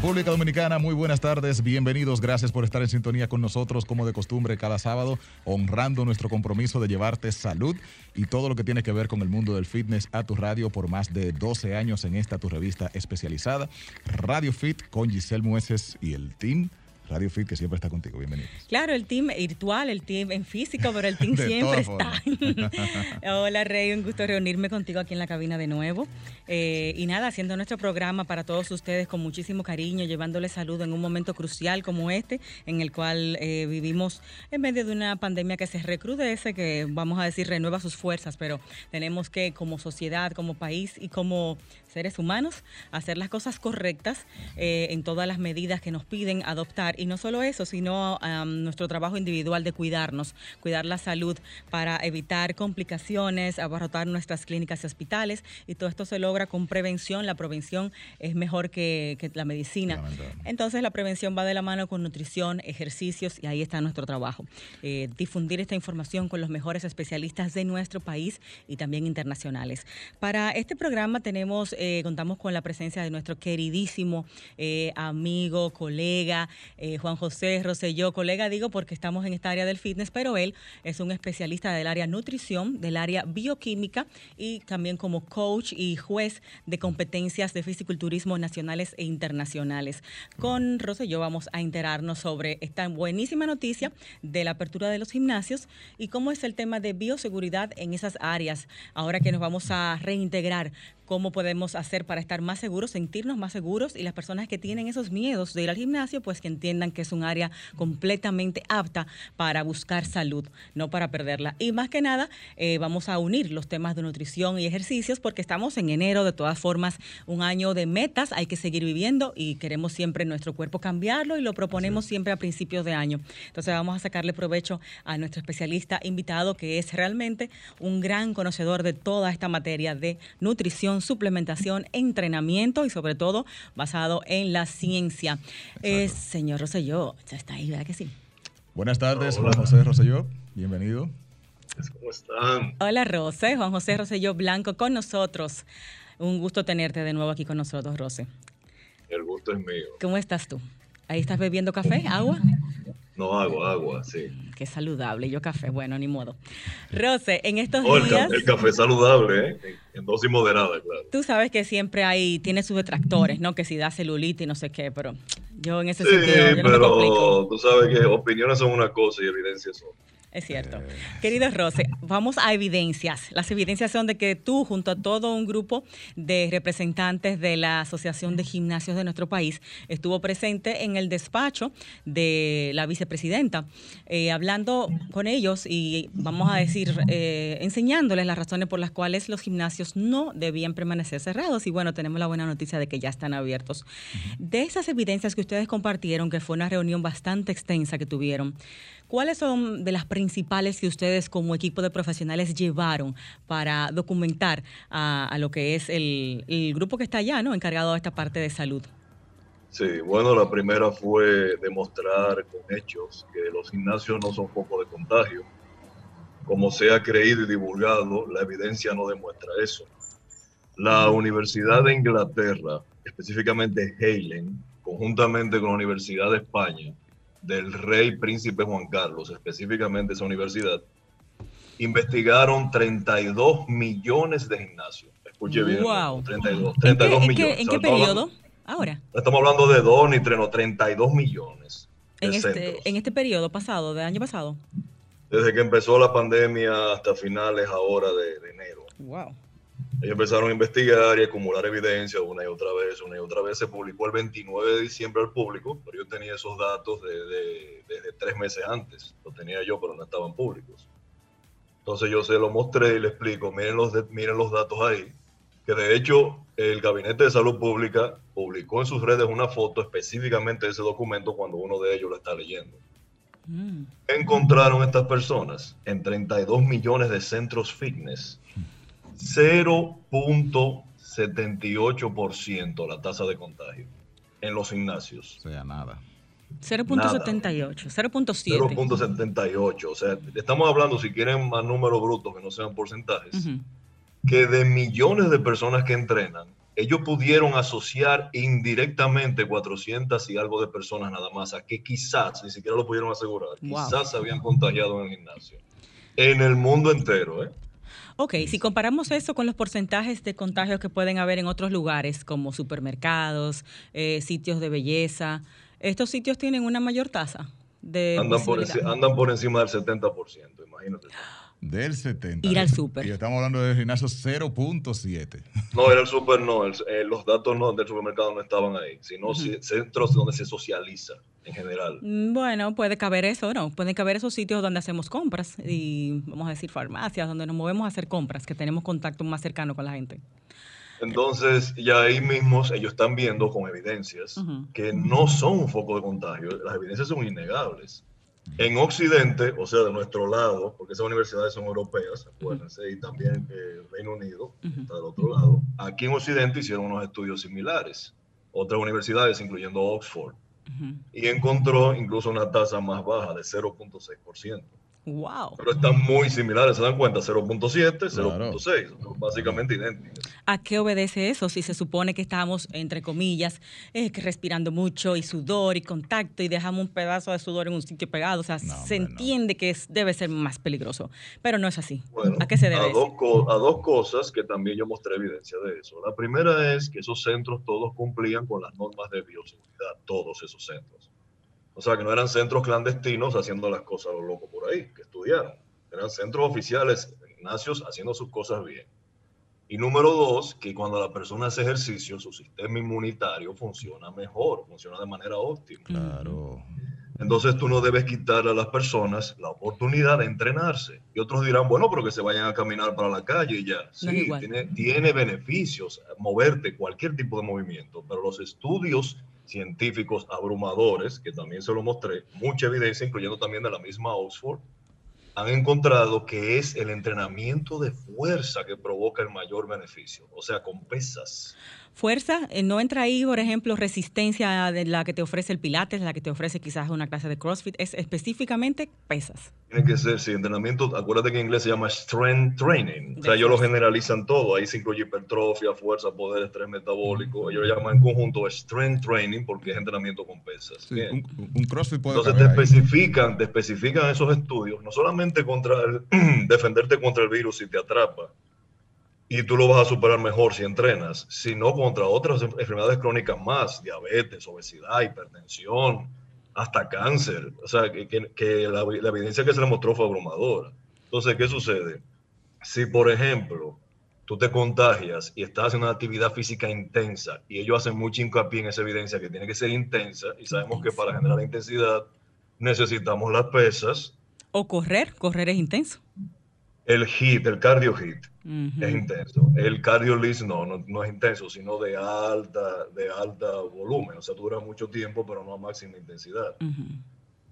República Dominicana, muy buenas tardes, bienvenidos, gracias por estar en sintonía con nosotros como de costumbre cada sábado, honrando nuestro compromiso de llevarte salud y todo lo que tiene que ver con el mundo del fitness a tu radio por más de 12 años en esta tu revista especializada, Radio Fit con Giselle Mueces y el team Radio Fit, que siempre está contigo. Bienvenidos. Claro, el team virtual, el team en físico, pero el team siempre está. Hola, Rey, un gusto reunirme contigo aquí en la cabina de nuevo. Eh, y nada, haciendo nuestro programa para todos ustedes con muchísimo cariño, llevándoles salud en un momento crucial como este, en el cual eh, vivimos en medio de una pandemia que se recrudece, que vamos a decir renueva sus fuerzas, pero tenemos que como sociedad, como país y como seres humanos hacer las cosas correctas eh, en todas las medidas que nos piden adoptar y no solo eso, sino nuestro trabajo individual de cuidarnos, cuidar la salud para evitar complicaciones, abarrotar nuestras clínicas y hospitales. Y todo esto se logra con prevención. La prevención es mejor que, la medicina. Entonces la prevención va de la mano con nutrición, ejercicios y ahí está nuestro trabajo. Eh, difundir esta información con los mejores especialistas de nuestro país y también internacionales. Para este programa tenemos, eh, contamos con la presencia de nuestro queridísimo eh, amigo, colega, eh, Juan José Rosselló, colega digo porque estamos en esta área del fitness, pero él es un especialista del área nutrición, del área bioquímica y también como coach y juez de competencias de fisiculturismo nacionales e internacionales. Con Rosselló vamos a enterarnos sobre esta buenísima noticia de la apertura de los gimnasios y cómo es el tema de bioseguridad en esas áreas, ahora que nos vamos a reintegrar cómo podemos hacer para estar más seguros, sentirnos más seguros y las personas que tienen esos miedos de ir al gimnasio, pues que entiendan que es un área completamente apta para buscar salud, no para perderla. Y más que nada, eh, vamos a unir los temas de nutrición y ejercicios porque estamos en enero, de todas formas, un año de metas, hay que seguir viviendo y queremos siempre nuestro cuerpo cambiarlo y lo proponemos siempre a principios de año. Entonces vamos a sacarle provecho a nuestro especialista invitado, que es realmente un gran conocedor de toda esta materia de nutrición suplementación, entrenamiento y sobre todo basado en la ciencia. Eh, señor Rosselló, ya está ahí, ¿verdad que sí? Buenas tardes, Juan José Rosselló, bienvenido. ¿Cómo están? Hola, Rosé, Juan José Rosselló Blanco con nosotros. Un gusto tenerte de nuevo aquí con nosotros, Rosé. El gusto es mío. ¿Cómo estás tú? ¿Ahí estás bebiendo café, agua? No, agua, agua, sí. Qué saludable, yo café, bueno, ni modo. Rose, en estos días... El, café saludable, ¿eh? En, dosis moderada, claro. Tú sabes que siempre hay, tiene sus detractores, ¿no? Que si da celulitis y no sé qué, pero yo en ese sentido... Yo pero tú sabes que opiniones son una cosa y evidencias son es cierto. Eh, Querido Rose, vamos a evidencias. Las evidencias son de que tú, junto a todo un grupo de representantes de la Asociación de Gimnasios de nuestro país, estuvo presente en el despacho de la vicepresidenta, eh, hablando con ellos y, vamos a decir, eh, enseñándoles las razones por las cuales los gimnasios no debían permanecer cerrados. Y bueno, tenemos la buena noticia de que ya están abiertos. De esas evidencias que ustedes compartieron, que fue una reunión bastante extensa que tuvieron, ¿Cuáles son de las principales que ustedes como equipo de profesionales llevaron para documentar a, lo que es el, grupo que está allá, ¿no? Encargado de esta parte de salud. Sí, bueno, la primera fue demostrar con hechos que los gimnasios no son foco de contagio. Como se ha creído y divulgado, la evidencia no demuestra eso. La Universidad de Inglaterra, específicamente Halen, conjuntamente con la Universidad de España, del rey príncipe Juan Carlos, específicamente esa universidad, investigaron 32 millones de gimnasios. Escuche bien. Wow. 32, 32 ¿En millones. ¿En qué periodo? Ahora. Estamos hablando de dos ni tres, no, 32 millones. En este, en este periodo pasado, de año pasado. Desde que empezó la pandemia hasta finales ahora de, de enero. Wow. Ellos empezaron a investigar y acumular evidencia una y otra vez, una y otra vez. Se publicó el 29 de diciembre al público, pero yo tenía esos datos desde de, tres meses antes. Los tenía yo, pero no estaban públicos. Entonces yo se lo mostré y le explico, miren los, miren los datos ahí, que de hecho el Gabinete de Salud Pública publicó en sus redes una foto específicamente de ese documento cuando uno de ellos lo está leyendo. Mm. Encontraron estas personas en 32 millones de centros fitness 0.78% la tasa de contagio en los gimnasios. O sea, nada. 0.78, 0.7. 0.78. O sea, estamos hablando, si quieren más números brutos que no sean porcentajes, que de millones de personas que entrenan, ellos pudieron asociar indirectamente 400 y algo de personas nada más a que quizás, ni siquiera lo pudieron asegurar, quizás se habían contagiado en el gimnasio. En el mundo entero, ¿eh? Ok, si comparamos eso con los porcentajes de contagios que pueden haber en otros lugares, como supermercados, eh, sitios de belleza, ¿estos sitios tienen una mayor tasa de andan por, andan por encima del 70%, imagínate. Del 70. Ir al súper. Y estamos hablando de gimnasio 0.7. No, era el súper no. Eh, los datos no, del supermercado no estaban ahí, sino centros donde se socializa en general. Mm, bueno, puede caber eso, ¿no? Pueden caber esos sitios donde hacemos compras y, vamos a decir, farmacias, donde nos movemos a hacer compras, que tenemos contacto más cercano con la gente. Entonces, ya ahí mismo ellos están viendo con evidencias que no son un foco de contagio. Las evidencias son innegables. En Occidente, o sea, de nuestro lado, porque esas universidades son europeas, acuérdense, y también el Reino Unido está del otro lado. Aquí en Occidente hicieron unos estudios similares, otras universidades, incluyendo Oxford, y encontró incluso una tasa más baja de 0.6%. Wow. Pero están muy similares, ¿se dan cuenta? 0.7, 0.6, básicamente idénticos. ¿A qué obedece eso? Si se supone que estamos, entre comillas, eh, que respirando mucho y sudor y contacto y dejamos un pedazo de sudor en un sitio pegado, o sea, se entiende que debe ser más peligroso, pero no es así. ¿A qué se debe? A dos, a dos cosas que también yo mostré evidencia de eso. La primera es que esos centros todos cumplían con las normas de bioseguridad, todos esos centros. O sea, que no eran centros clandestinos haciendo las cosas a lo loco por ahí, que estudiaron. Eran centros oficiales, gimnasios, haciendo sus cosas bien. Y número dos, que cuando la persona hace ejercicio, su sistema inmunitario funciona mejor, funciona de manera óptima. Claro. Entonces tú no debes quitarle a las personas la oportunidad de entrenarse. Y otros dirán, bueno, pero que se vayan a caminar para la calle y ya. Sí, tiene, tiene beneficios moverte, cualquier tipo de movimiento, pero los estudios científicos abrumadores, que también se lo mostré, mucha evidencia, incluyendo también de la misma Oxford, han encontrado que es el entrenamiento de fuerza que provoca el mayor beneficio, o sea, con pesas fuerza, eh, no entra ahí, por ejemplo, resistencia de la que te ofrece el Pilates, la que te ofrece quizás una clase de CrossFit, es específicamente pesas. Tiene que ser, sí, entrenamiento, acuérdate que en inglés se llama strength training, o sea, ellos lo generalizan todo, ahí se incluye hipertrofia, fuerza, poder, estrés metabólico, ellos lo llaman en conjunto strength training porque es entrenamiento con pesas. Sí, un, CrossFit puede Entonces te especifican, te especifican esos estudios, no solamente contra el, defenderte contra el virus si te atrapa, y tú lo vas a superar mejor si entrenas, sino contra otras enfermedades crónicas más, diabetes, obesidad, hipertensión, hasta cáncer. O sea, que, que, la, evidencia que se le mostró fue abrumadora. Entonces, ¿qué sucede? Si, por ejemplo, tú te contagias y estás en una actividad física intensa, y ellos hacen mucho hincapié en esa evidencia que tiene que ser intensa, y sabemos que para generar intensidad necesitamos las pesas. O correr, correr es intenso. El HIT, el cardio HIT, es intenso. El cardio list no, no, es intenso, sino de alta, de alta volumen. O sea, dura mucho tiempo, pero no a máxima intensidad.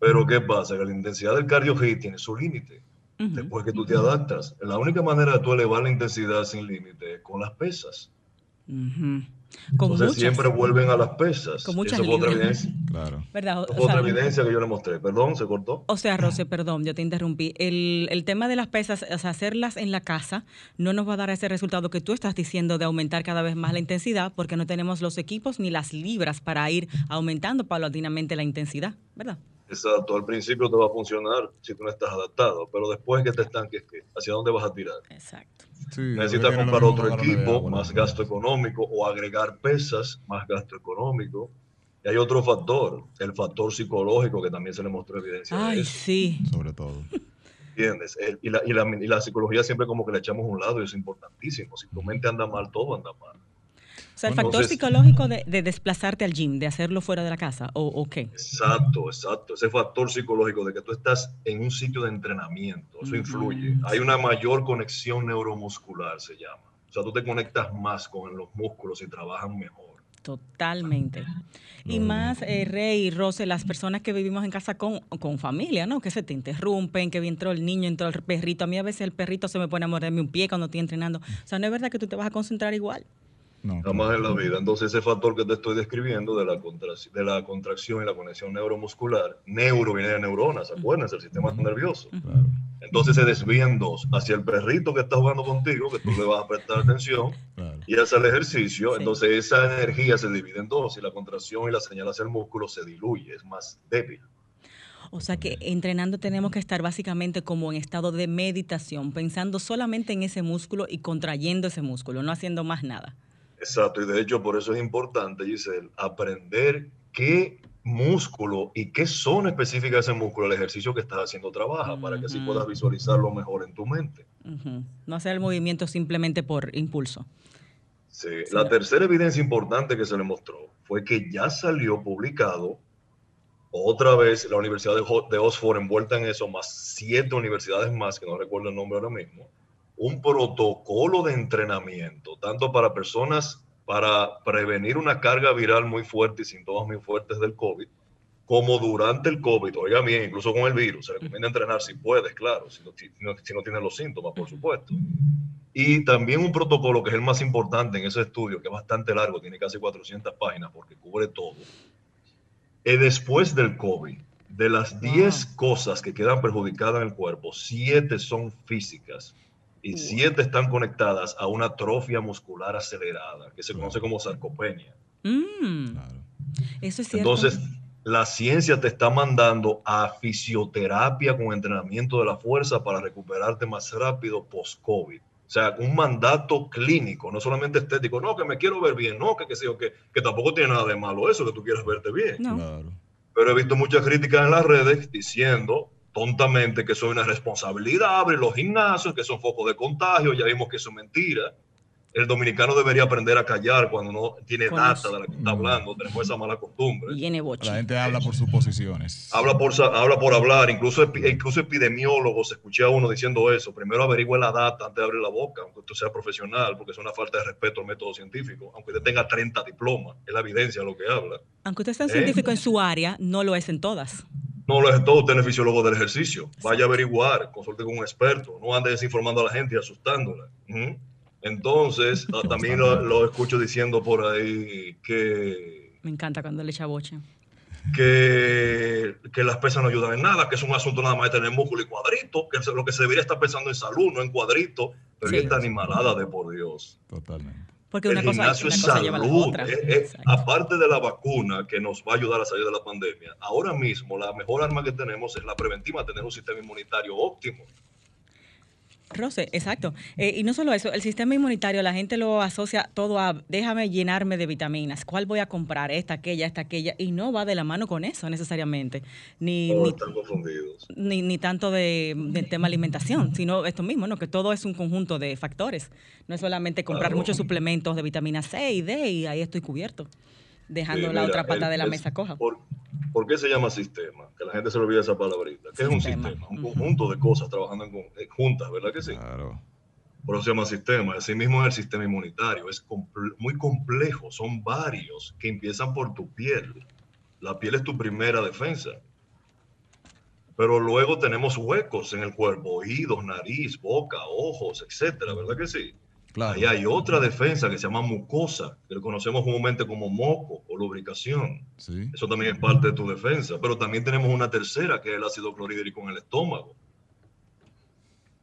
Pero ¿qué pasa? Que la intensidad del cardio hit tiene su límite. Después que tú te adaptas. La única manera de tú elevar la intensidad sin límite es con las pesas. Entonces siempre vuelven a las pesas. Con muchas otra evidencia. Claro. otra evidencia que yo le mostré. Perdón, se cortó. O sea, Rose, perdón, yo te interrumpí. El, el, tema de las pesas, o sea, hacerlas en la casa, no nos va a dar ese resultado que tú estás diciendo de aumentar cada vez más la intensidad, porque no tenemos los equipos ni las libras para ir aumentando paulatinamente la intensidad, ¿verdad? Exacto, al principio te va a funcionar si tú no estás adaptado, pero después que te estanques, ¿hacia dónde vas a tirar? Exacto. Necesitas comprar otro equipo, más gasto económico, o agregar pesas, más gasto económico. Y hay otro factor, el factor psicológico que también se le mostró evidencia. Ay, sí. Sobre todo. ¿Entiendes? y, la, y, la, y la psicología siempre como que le echamos a un lado y es importantísimo. Si tu mente anda mal, todo anda mal. O sea, el factor psicológico de, desplazarte al gym, de hacerlo fuera de la casa, ¿o, qué? Exacto, exacto. Ese factor psicológico de que tú estás en un sitio de entrenamiento, eso influye. Hay una mayor conexión neuromuscular, se llama. O sea, tú te conectas más con los músculos y trabajan mejor. Totalmente. Y más, eh, Rey y Rose, las personas que vivimos en casa con, con familia, ¿no? Que se te interrumpen, que entró el niño, entró el perrito. A mí a veces el perrito se me pone a morderme un pie cuando estoy entrenando. O sea, no es verdad que tú te vas a concentrar igual. Jamás en la vida. Entonces ese factor que te estoy describiendo de la, de la contracción y la conexión neuromuscular, neuro viene de neuronas, acuérdense, el sistema nervioso. Entonces se desvían dos, hacia el perrito que está jugando contigo, que tú le vas a prestar atención, y hacia el ejercicio, entonces esa energía se divide en dos y la contracción y la señal hacia el músculo se diluye, es más débil. O sea que entrenando tenemos que estar básicamente como en estado de meditación, pensando solamente en ese músculo y contrayendo ese músculo, no haciendo más nada. Exacto, y de hecho por eso es importante, Giselle, aprender qué músculo y qué zona específica de ese músculo el ejercicio que estás haciendo trabaja, para que así puedas visualizarlo mejor en tu mente. No hacer el movimiento simplemente por impulso. Sí. la tercera evidencia importante que se le mostró fue que ya salió publicado otra vez la Universidad de Oxford envuelta en eso, más siete universidades más, que no recuerdo el nombre ahora mismo, un protocolo de entrenamiento, tanto para personas para prevenir una carga viral muy fuerte y síntomas muy fuertes del COVID, como durante el COVID, oiga bien, incluso con el virus, se recomienda entrenar si puedes, claro, si no, si no, tienes los síntomas, por supuesto. Y también un protocolo que es el más importante en ese estudio, que es bastante largo, tiene casi 400 páginas porque cubre todo. Y después del COVID, de las 10 cosas que quedan perjudicadas en el cuerpo, 7 son físicas y siete están conectadas a una atrofia muscular acelerada, que se conoce como sarcopenia. Mm. Eso es cierto. Entonces, la ciencia te está mandando a fisioterapia con entrenamiento de la fuerza para recuperarte más rápido post-COVID. O sea, un mandato clínico, no solamente estético. No, que me quiero ver bien, no, que, que, que, que tampoco tiene nada de malo eso, que tú quieras verte bien. Pero he visto muchas críticas en las redes diciendo tontamente que eso es una responsabilidad, abrir los gimnasios, que son focos de contagio, ya vimos que eso es mentira. El dominicano debería aprender a callar cuando no tiene data de la que está hablando, tenemos esa mala costumbre. La gente habla por suposiciones. Habla por, habla por hablar, incluso, incluso epidemiólogos, escuché a uno diciendo eso, primero averigüe la data antes de abrir la boca, aunque usted sea profesional, porque es una falta de respeto al método científico, aunque usted tenga 30 diplomas, es la evidencia lo que habla. Aunque usted sea un científico en su área, no lo es en todas. No lo es todo, usted es fisiólogo del ejercicio. Vaya a averiguar, consulte con un experto. No ande desinformando a la gente y asustándola. Entonces, ah, también lo, escucho diciendo por ahí que... Me encanta cuando le echa boche. Que, que, las pesas no ayudan en nada, que es un asunto nada más de tener músculo y cuadrito, que lo que se debería estar pensando en salud, no en cuadrito, pero esta animalada de por Dios. Totalmente. Porque una cosa, es salud. Aparte de la vacuna que nos va a ayudar a salir de la pandemia, ahora mismo la mejor arma que tenemos es la preventiva, tener un sistema inmunitario óptimo. Rose, exacto. Eh, y no solo eso, el sistema inmunitario, la gente lo asocia todo a déjame llenarme de vitaminas. ¿Cuál voy a comprar? Esta, aquella, esta, aquella. Y no va de la mano con eso necesariamente. Ni, ni, ni, tanto de, del tema alimentación, sino esto mismo, ¿no? Que todo es un conjunto de factores. No es solamente comprar muchos suplementos de vitamina C y D y ahí estoy cubierto, dejando la otra pata de la mesa coja. ¿Por qué se llama sistema? Que la gente se le olvida esa palabrita. ¿Qué es un sistema? Un conjunto de cosas trabajando en, eh, juntas, ¿verdad que sí? Claro. Por eso se llama sistema. Así mismo es el sistema inmunitario. Es muy complejo. Son varios que empiezan por tu piel. La piel es tu primera defensa. Pero luego tenemos huecos en el cuerpo, oídos, nariz, boca, ojos, etcétera, ¿verdad que sí? Ahí hay otra defensa que se llama mucosa, que lo conocemos comúnmente como moco o lubricación. Eso también es parte de tu defensa. Pero también tenemos una tercera, que es el ácido clorhídrico en el estómago.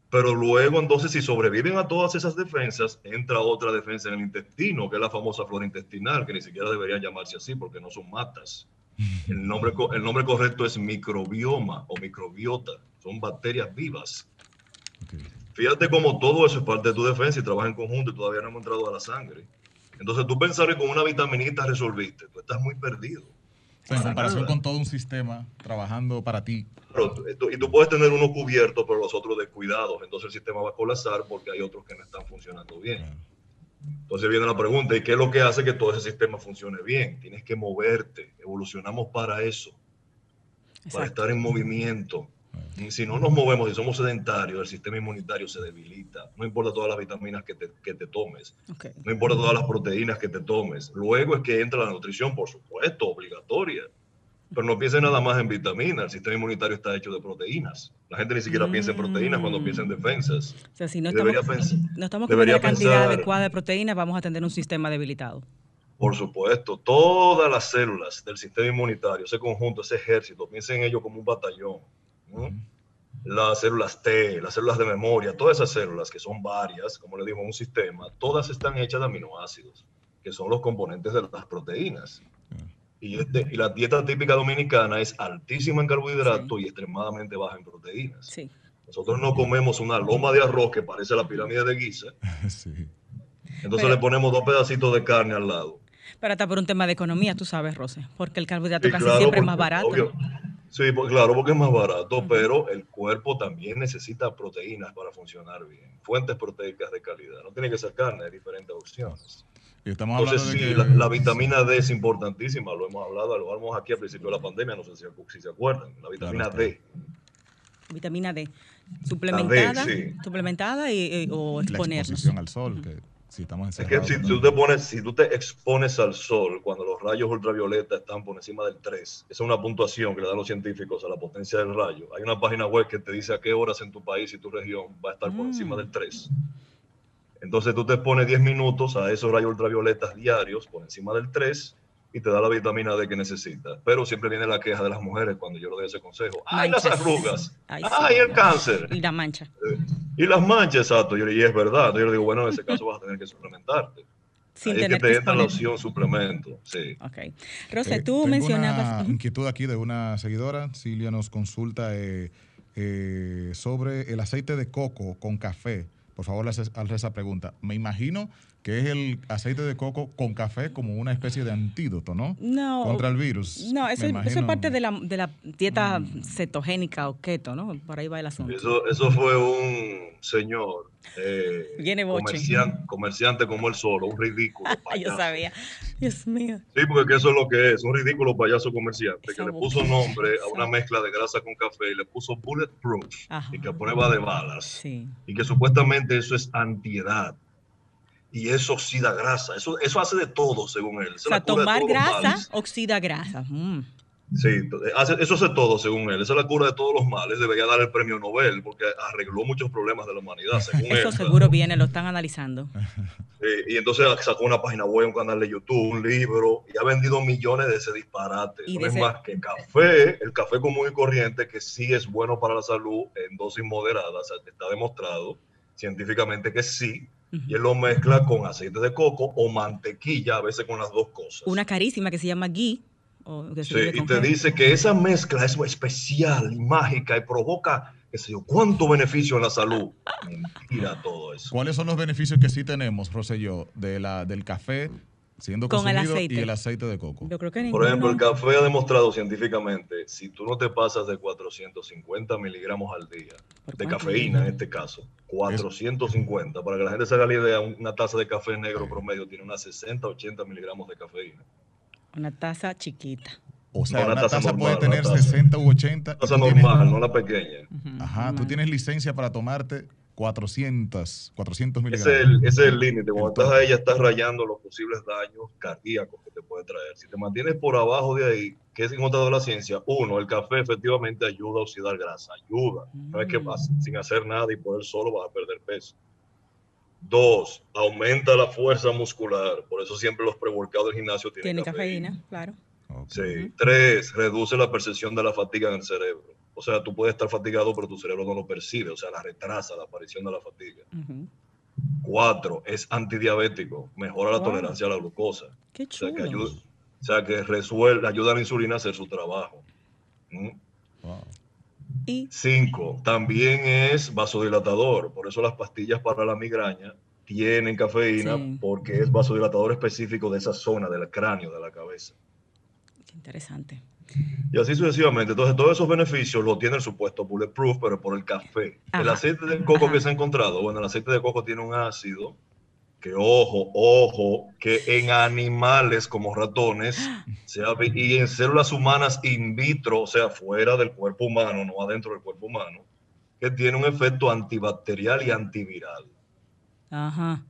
Pero luego, entonces, si sobreviven a todas esas defensas, entra otra defensa en el intestino, que es la famosa flora intestinal, que ni siquiera debería llamarse así porque no son matas. El nombre, el nombre correcto es microbioma o microbiota. Son bacterias vivas. Fíjate cómo todo eso es parte de tu defensa y trabaja en conjunto y todavía no hemos entrado a la sangre. Entonces tú pensar que con una vitaminita resolviste, tú estás muy perdido. en comparación con todo un sistema trabajando para ti. y tú puedes tener uno cubierto, pero los otros descuidados. Entonces el sistema va a colapsar porque hay otros que no están funcionando bien. Entonces viene la pregunta, ¿y qué es lo que hace que todo ese sistema funcione bien? Tienes que moverte. Evolucionamos para eso. Para estar en movimiento. Si no nos movemos, y somos sedentarios, el sistema inmunitario se debilita. No importa todas las vitaminas que te, que te tomes. No importa todas las proteínas que te tomes. Luego es que entra la nutrición, por supuesto, obligatoria. Pero no piensen nada más en vitaminas, el sistema inmunitario está hecho de proteínas. La gente ni siquiera piensa en proteínas cuando piensa en defensas. O sea, si no estamos, no estamos comiendo la cantidad adecuada de proteínas, vamos a tener un sistema debilitado. Por supuesto, todas las células del sistema inmunitario, ese conjunto, ese ejército, piensen en ello como un batallón. Las células T, las células de memoria, todas esas células, que son varias, como le digo, un sistema, todas están hechas de aminoácidos, que son los componentes de las proteínas. Y, este, y la dieta típica dominicana es altísima en carbohidratos y extremadamente baja en proteínas. Sí. Nosotros no comemos una loma de arroz que parece la pirámide de Giza. Entonces le ponemos dos pedacitos de carne al lado. Pero hasta por un tema de economía, tú sabes, Rose, porque el carbohidrato casi siempre es más barato. Sí, pues, claro, porque es más barato, pero el cuerpo también necesita proteínas para funcionar bien. Fuentes proteicas de calidad. No tiene que ser carne, hay diferentes opciones. Y estamos Entonces, sí, la, vitamina D es importantísima, lo hemos hablado, lo hablamos aquí al principio de la pandemia, no sé si, se acuerdan, la vitamina D. Vitamina D. Suplementada, suplementada y, o exponernos. La exposición al sol, que es que si, tú te pones, si tú te expones al sol cuando los rayos ultravioleta están por encima del 3, esa es una puntuación que le dan los científicos a la potencia del rayo. Hay una página web que te dice a qué horas en tu país y tu región va a estar por encima mm. del 3. Entonces tú te pones 10 minutos a esos rayos ultravioletas diarios por encima del 3 y te da la vitamina D que necesitas. Pero siempre viene la queja de las mujeres cuando yo le doy ese consejo. ¡Ay, las arrugas! ¡Ay, el cáncer! Y la mancha. Eh, y las manchas, exacto. y es verdad. Yo le digo, bueno, en ese caso vas a tener que suplementarte. Sin Ahí es que te entra la opción suplemento. Sí. Ok. Rosa, eh, tú mencionabas. Una inquietud aquí de una seguidora. Silvia nos consulta eh, sobre el aceite de coco con café. Por favor, haz esa pregunta. Me imagino que es el aceite de coco con café como una especie de antídoto, ¿no? No. Contra el virus. No, eso, es parte de la, de la dieta mm. cetogénica o keto, ¿no? Por ahí va el asunto. Eso, eso fue un señor eh, Viene comerciante, comerciante, como el solo, un ridículo. Yo sabía. Dios mío. Sí, porque eso es lo que es, un ridículo payaso comerciante que le puso nombre a una mezcla de grasa con café y le puso bulletproof y que a prueba de balas. Sí. Y que supuestamente eso es antiedad y eso oxida grasa. Eso, eso hace de todo, según él. o sea, tomar grasa oxida grasa. Mm. Sí, eso hace todo, según él. Esa es la cura de todos los males. Debería dar el premio Nobel porque arregló muchos problemas de la humanidad, según Eso seguro viene, lo están analizando. y entonces sacó una página web, un canal de YouTube, un libro y ha vendido millones de ese disparate. no es más que café, el café común y corriente, que sí es bueno para la salud en dosis moderadas. está demostrado científicamente que sí y él lo mezcla con aceite de coco o mantequilla, a veces con las dos cosas. Una carísima que se llama ghee. Sí, y te dice que esa mezcla es especial y mágica y provoca, qué sé yo, cuánto beneficio en la salud. Mentira todo eso. ¿Cuáles son los beneficios que sí tenemos, Rosselló, de la, del café siendo con el aceite. y el aceite de coco. Yo creo que Por ejemplo, el café ha demostrado científicamente, si tú no te pasas de 450 miligramos al día, de cafeína en este caso, 450, para que la gente se haga la idea, una taza de café negro promedio tiene unas 60, 80 miligramos de cafeína. Una taza chiquita. O sea, una, taza, puede tener 60 u 80. Taza normal, no la pequeña. Ajá, tú tienes licencia para tomarte 400, 400 miligramos. Ese es el límite. Cuando estás ahí ya estás rayando los posibles daños cardíacos que te puede traer. Si te mantienes por abajo de ahí, ¿qué es encontrado la ciencia? Uno, el café efectivamente ayuda a oxidar grasa, ayuda. No es que mm. sin hacer nada y por él solo vas a perder peso. Dos, aumenta la fuerza muscular. Por eso siempre los pre-workouts del gimnasio tienen Tiene cafeína, claro. Sí. Tres, reduce la percepción de la fatiga en el cerebro. O sea, tú puedes estar fatigado, pero tu cerebro no lo percibe, o sea, la retrasa la aparición de la fatiga. Cuatro, es antidiabético, mejora la tolerancia a la glucosa. Qué chulo. O sea, que ayuda, o sea, que resuelve, ayuda a la insulina a hacer su trabajo. ¿Mm? Y cinco, también es vasodilatador, por eso las pastillas para la migraña tienen cafeína, porque es vasodilatador específico de esa zona del cráneo, de la cabeza. Qué interesante. Y así sucesivamente. Entonces, todos esos beneficios los tiene el supuesto bulletproof, pero por el café. El aceite de coco que se ha encontrado, bueno, el aceite de coco tiene un ácido que, ojo, ojo, que en animales como ratones y en células humanas in vitro, o sea, fuera del cuerpo humano, no adentro del cuerpo humano, que tiene un efecto antibacterial y antiviral. Ajá.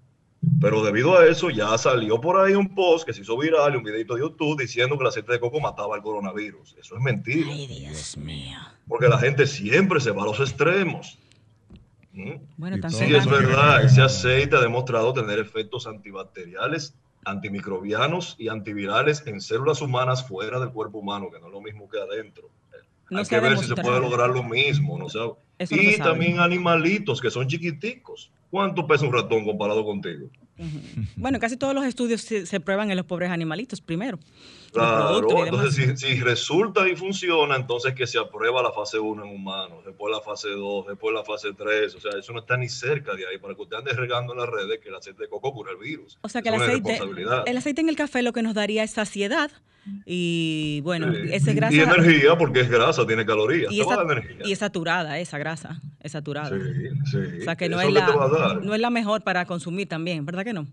Pero debido a eso ya salió por ahí un post que se hizo viral, un videito de YouTube diciendo que el aceite de coco mataba el coronavirus. Eso es mentira. Ay, Dios mío. Porque la gente siempre se va a los extremos. Bueno, tan Sí, es verdad, ese aceite ha demostrado tener efectos antibacteriales, antimicrobianos y antivirales en células humanas fuera del cuerpo humano, que no es lo mismo que adentro. No Hay que ver si se puede lograr lo mismo, ¿no? Eso no y sabe. también animalitos que son chiquiticos. ¿Cuánto pesa un ratón comparado contigo? Bueno, casi todos los estudios se, se prueban en los pobres animalitos primero. Claro, entonces si, si resulta y funciona, entonces que se aprueba la fase 1 en humanos, después la fase 2, después la fase 3, o sea, eso no está ni cerca de ahí, para que usted ande regando en las redes que el aceite de coco cura el virus. O sea que el aceite, el aceite en el café lo que nos daría es saciedad y bueno, ese grasa Y energía, porque es grasa, tiene calorías, y esa, es saturada esa grasa, es saturada. Sí, sí. O sea que no es, la, no es la mejor para consumir también, ¿verdad que no?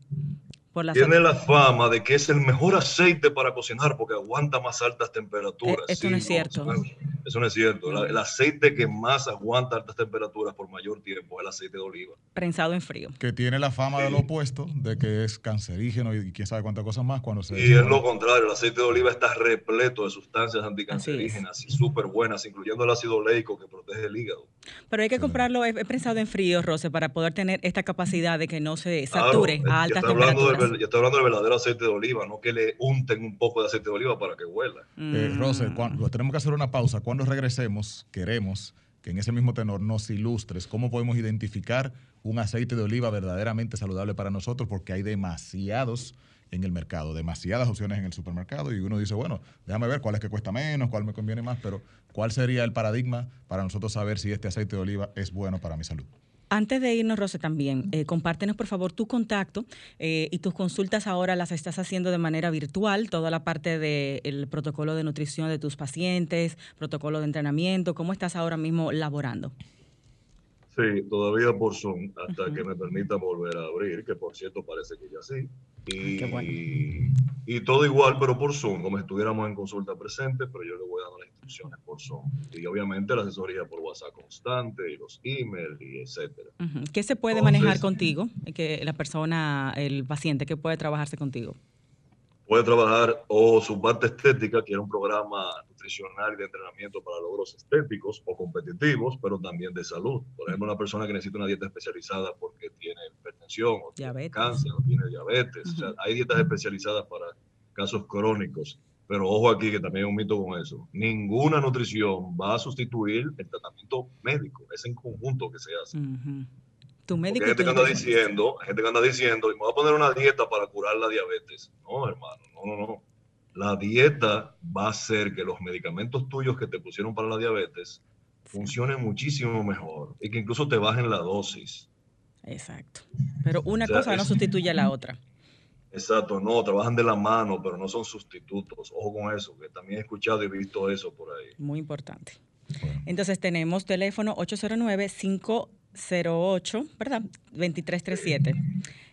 Por la Tiene la fama de que es el mejor aceite para cocinar porque aguanta más altas temperaturas. Eh, esto no es cierto. Eso no, eso no es cierto. La- el aceite que más aguanta altas temperaturas por mayor tiempo es el aceite de oliva. prensado en frío. Que tiene la fama Sí. de lo opuesto, de que es cancerígeno y quién sabe cuántas cosas más cuando se... Y es lo contrario, el aceite de oliva está repleto de sustancias anticancerígenas y súper buenas, incluyendo el ácido oleico que protege el hígado. Pero hay que comprarlo es prensado en frío, Rose, para poder tener esta capacidad de que no se sature eh, a yo altas del temperaturas. yo estoy hablando del verdadero aceite de oliva, no que le unten un poco de aceite de oliva para que huela. Eh, Mm. Rose, cuando, tenemos que hacer una pausa. Cuando regresemos, queremos que en ese mismo tenor nos ilustres cómo podemos identificar un aceite de oliva verdaderamente saludable para nosotros, porque hay demasiados en el mercado, demasiadas opciones en el supermercado y uno dice, bueno, déjame ver cuál es que cuesta menos, cuál me conviene más, pero ¿cuál sería el paradigma para nosotros saber si este aceite de oliva es bueno para mi salud? Antes de irnos, Rose, también, eh, compártenos por favor tu contacto eh, y tus consultas ahora las estás haciendo de manera virtual, toda la parte del protocolo de nutrición de tus pacientes, protocolo de entrenamiento, ¿cómo estás ahora mismo laborando? Sí, todavía por Zoom, hasta que me permita volver a abrir, que por cierto parece que ya sí. Y, qué bueno. y todo igual, pero por Zoom, como si estuviéramos en consulta presente, pero yo le voy dando las instrucciones por Zoom. Y obviamente la asesoría por WhatsApp constante, y los emails, y etcétera. Ujú. ¿Qué se puede Entonces- manejar contigo? Que la persona, el paciente, que puede trabajarse contigo? Puede trabajar o su parte estética, que era un programa nutricional y de entrenamiento para logros estéticos o competitivos, pero también de salud. Por ejemplo, una persona que necesita una dieta especializada porque tiene hipertensión o tiene cáncer o tiene diabetes. O sea, hay dietas especializadas para casos crónicos. Pero ojo aquí, que también hay un mito con eso. Ninguna nutrición va a sustituir el tratamiento médico. Es en conjunto que se hace. Tu médico hay gente que anda diciendo, gente que anda diciendo, me voy a poner una dieta para curar la diabetes. No, hermano, no, no, no. La dieta va a hacer que los medicamentos tuyos que te pusieron para la diabetes funcionen muchísimo mejor y que incluso te bajen la dosis. Exacto. Pero una O sea, cosa no es- sustituye a la otra. Exacto, no, trabajan de la mano, pero no son sustitutos. Ojo con eso, que también he escuchado y visto eso por ahí. Muy importante. Bueno. Entonces tenemos teléfono 809-508, ¿verdad? 2337.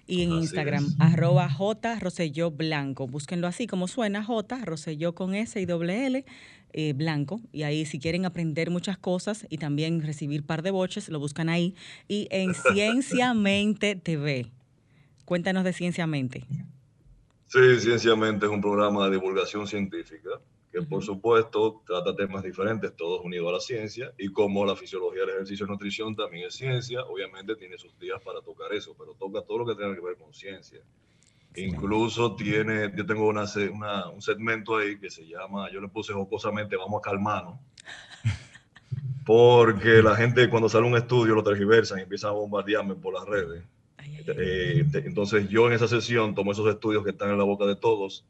Y en Así Instagram, es. arroba J Roselló Blanco. Búsquenlo así como suena, J Roselló con S y doble L eh, Blanco. Y ahí si quieren aprender muchas cosas y también recibir par de boches, lo buscan ahí. Y en Cienciamente TV. Cuéntanos de Cienciamente. Sí, Cienciamente es un programa de divulgación científica que por supuesto trata temas diferentes, todos unidos a la ciencia, y como la fisiología del ejercicio y nutrición también es ciencia, obviamente tiene sus días para tocar eso, pero toca todo lo que tenga que ver con ciencia. Incluso tiene, yo tengo una, una- un segmento ahí que se llama, yo le puse jocosamente, vamos a calmarnos, porque la gente cuando sale un estudio lo tergiversan y empiezan a bombardearme por las redes. Ay, ay, ay. Eh, entonces yo en esa sesión tomo esos estudios que están en la boca de todos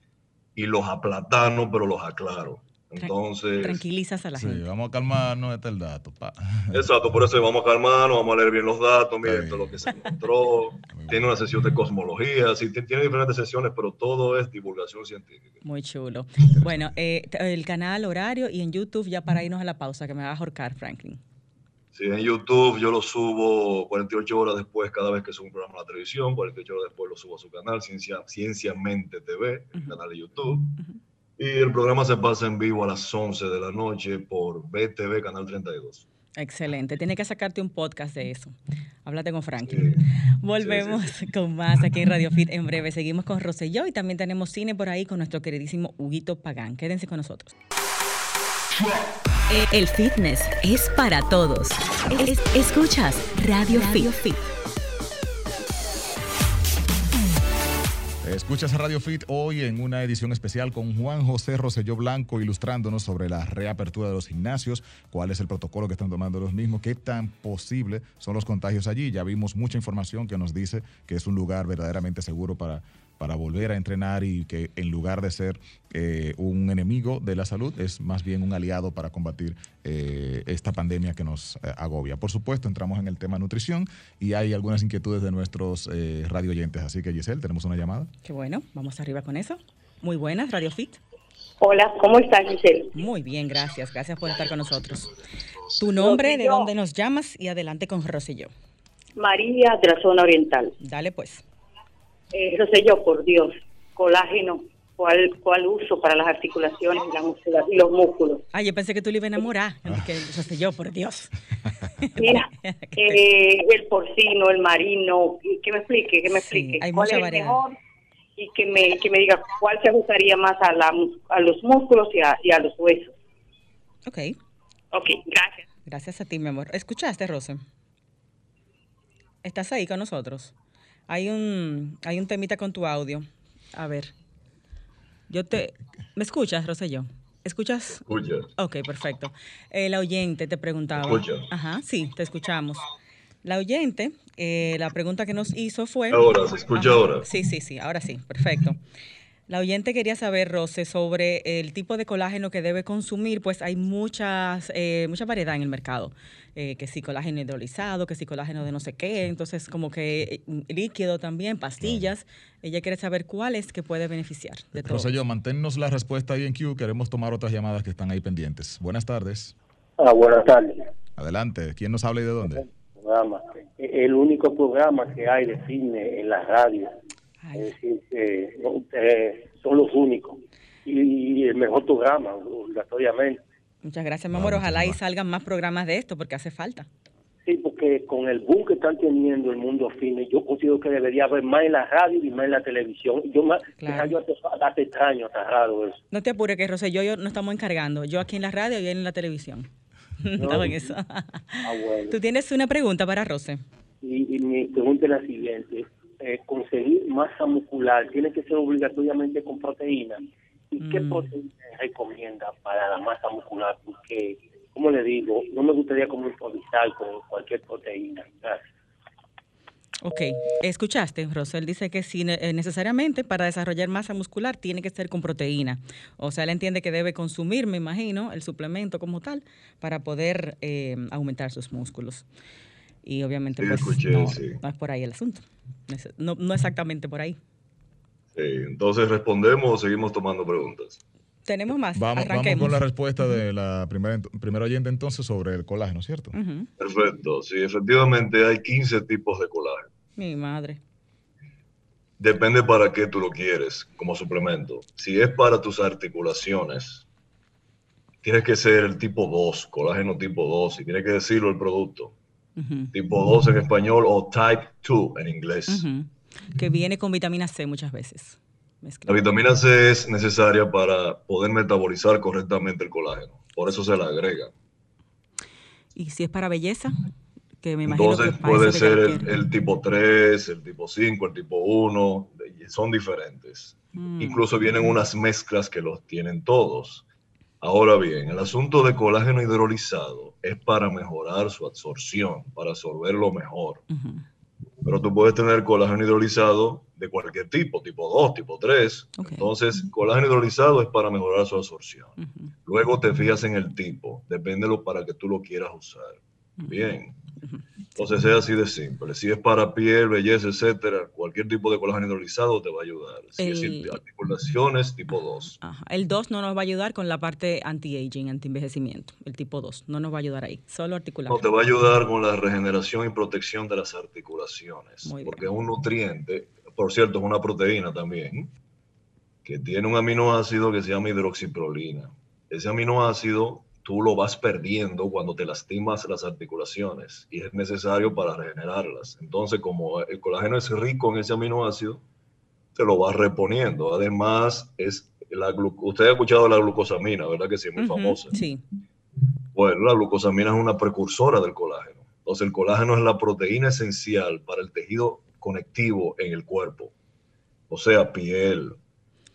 y los aplatano, pero los aclaro. Entonces, Tranquilizas a la Sí, gente. vamos a calmarnos, este es el dato. pa. exacto, por eso vamos a calmarnos, vamos a leer bien los datos, miren esto es lo que se encontró. Tiene una sesión de cosmología, sí, ti- tiene diferentes sesiones, pero todo es divulgación científica. Muy chulo. Bueno, eh, el canal, horario y en YouTube ya para irnos a la pausa que me va a ahorcar Franklin. Sí, en YouTube yo lo subo 48 horas después cada vez que subo un programa a la televisión, 48 horas después lo subo a su canal, Ciencia, Cienciamente TV, el canal de YouTube. Y el programa se pasa en vivo a las 11 de la noche por BTV Canal 32. Excelente. Tiene que sacarte un podcast de eso. Háblate con Frankie. Volvemos con más aquí en Radio Fit en breve. Seguimos con Roselló y también tenemos cine por ahí con nuestro queridísimo Huguito Pagán. Quédense con nosotros. El fitness es para todos. escuchas Radio, Fit. Escuchas Radio Fit hoy en una edición especial con Juan José Roselló Blanco ilustrándonos sobre la reapertura de los gimnasios, cuál es el protocolo que están tomando los mismos, qué tan posible son los contagios allí. Ya vimos mucha información que nos dice que es un lugar verdaderamente seguro para para volver a entrenar y que en lugar de ser eh, un enemigo de la salud, es más bien un aliado para combatir eh, esta pandemia que nos eh, agobia. Por supuesto, entramos en el tema nutrición y hay algunas inquietudes de nuestros radio oyentes. Así que, Giselle, tenemos una llamada. Qué bueno, vamos arriba con eso. Muy buenas, Radio Fit. Hola, ¿cómo estás, Giselle? Muy bien, gracias. Gracias por estar con nosotros. Tu nombre, de dónde nos llamas y adelante con Rosselló. María de la zona oriental. Dale pues. Eh, no sé yo, por Dios, colágeno, ¿cuál, cuál uso para las articulaciones y, los músculos? Ah, yo pensé que tú le ibas a enamorar, que, no sé yo, por Dios. Mira, eh, el porcino, el marino, que me explique, que me explique. hay ¿Cuál es el mejor? Y que me, que me diga cuál se ajustaría más a, la, a los músculos y a, y a los huesos. Ok. Ok, gracias. Gracias a ti, mi amor. ¿Escuchaste, Rose? ¿Estás ahí con nosotros? Hay un, hay un temita con tu audio. A ver. Yo te... ¿Me escuchas, Rosselló? ¿Escuchas? Escucha. Ok, perfecto. El oyente te preguntaba. ¿Escucha? Ajá, sí, te escuchamos. La oyente, eh, la pregunta que nos hizo fue... Ahora, ¿se escucha ahora? Sí, sí, sí, ahora sí, perfecto. La oyente quería saber, Rose, sobre el tipo de colágeno que debe consumir, pues hay muchas, eh, mucha variedad en el mercado, eh, que si colágeno hidrolizado, que si colágeno de no sé qué, entonces como que eh, líquido también, pastillas. Ella quiere saber cuál es que puede beneficiar de todo. Rose, yo, manténnos la respuesta ahí en Q, queremos tomar otras llamadas que están ahí pendientes. Buenas tardes. Ah, buenas tardes. Adelante, ¿quién nos habla y de dónde? El único programa que hay de cine en la es decir, que ustedes son los únicos. Y, el mejor programa, obligatoriamente. Muchas gracias, mi amor. Ojalá y salgan más programas de esto, porque hace falta. Sí, porque con el boom que están teniendo el mundo cine, yo considero que debería haber más en la radio y más en la televisión. Yo más, claro. hace, extraño, está raro eso. No te apures, que Rosé, yo, yo no estamos encargando. Yo aquí en la radio y en la televisión. No, en eso. Ah, bueno. ¿Tú tienes una pregunta para Rosé? Y, y mi pregunta es la siguiente. Eh, conseguir masa muscular tiene que ser obligatoriamente con proteína. ¿Y qué mm. proteína recomienda para la masa muscular? Porque, como le digo, no me gustaría como improvisar con cualquier proteína. Gracias. Ok, escuchaste, Rosel dice que sí, eh, necesariamente para desarrollar masa muscular tiene que ser con proteína. O sea, él entiende que debe consumir, me imagino, el suplemento como tal para poder eh, aumentar sus músculos. Y obviamente pues, no, es por ahí el asunto. No, no exactamente por ahí. Sí, entonces respondemos o seguimos tomando preguntas. Tenemos más. Vamos, vamos con la respuesta de la primera, primera oyente entonces sobre el colágeno, ¿cierto? Perfecto. Sí, efectivamente hay 15 tipos de colágeno. Mi madre. Depende para qué tú lo quieres como suplemento. Si es para tus articulaciones, tienes que ser el tipo 2, colágeno tipo 2, y tiene que decirlo el producto tipo 2 en español o type 2 en inglés. Que viene con vitamina C muchas veces. La vitamina C es necesaria para poder metabolizar correctamente el colágeno, por eso se la agrega. ¿Y si es para belleza? Que me imagino Entonces puede ser el, tipo 3, el tipo 5, el tipo 1, son diferentes. Mm. Incluso vienen unas mezclas que los tienen todos. Ahora bien, el asunto de colágeno hidrolizado es para mejorar su absorción, para absorberlo mejor. Pero tú puedes tener colágeno hidrolizado de cualquier tipo, tipo 2, tipo 3. Entonces, colágeno hidrolizado es para mejorar su absorción. Luego te fijas en el tipo, depende de lo para que tú lo quieras usar. Bien. Entonces es así de simple. Si es para piel, belleza, etcétera, cualquier tipo de colágeno hidrolizado te va a ayudar. Si es articulaciones, tipo 2. El 2 no nos va a ayudar con la parte anti-aging, anti-envejecimiento. El tipo 2 no nos va a ayudar ahí, solo articular. No, te va a ayudar con la regeneración y protección de las articulaciones. porque es un nutriente, por cierto, es una proteína también, que tiene un aminoácido que se llama hidroxiprolina. Ese aminoácido tú lo vas perdiendo cuando te lastimas las articulaciones y es necesario para regenerarlas. Entonces, como el colágeno es rico en ese aminoácido, te lo vas reponiendo. Además, es la usted ha escuchado la glucosamina, ¿verdad que sí? Muy famosa. Sí. Bueno, la glucosamina es una precursora del colágeno. Entonces, el colágeno es la proteína esencial para el tejido conectivo en el cuerpo. O sea, piel,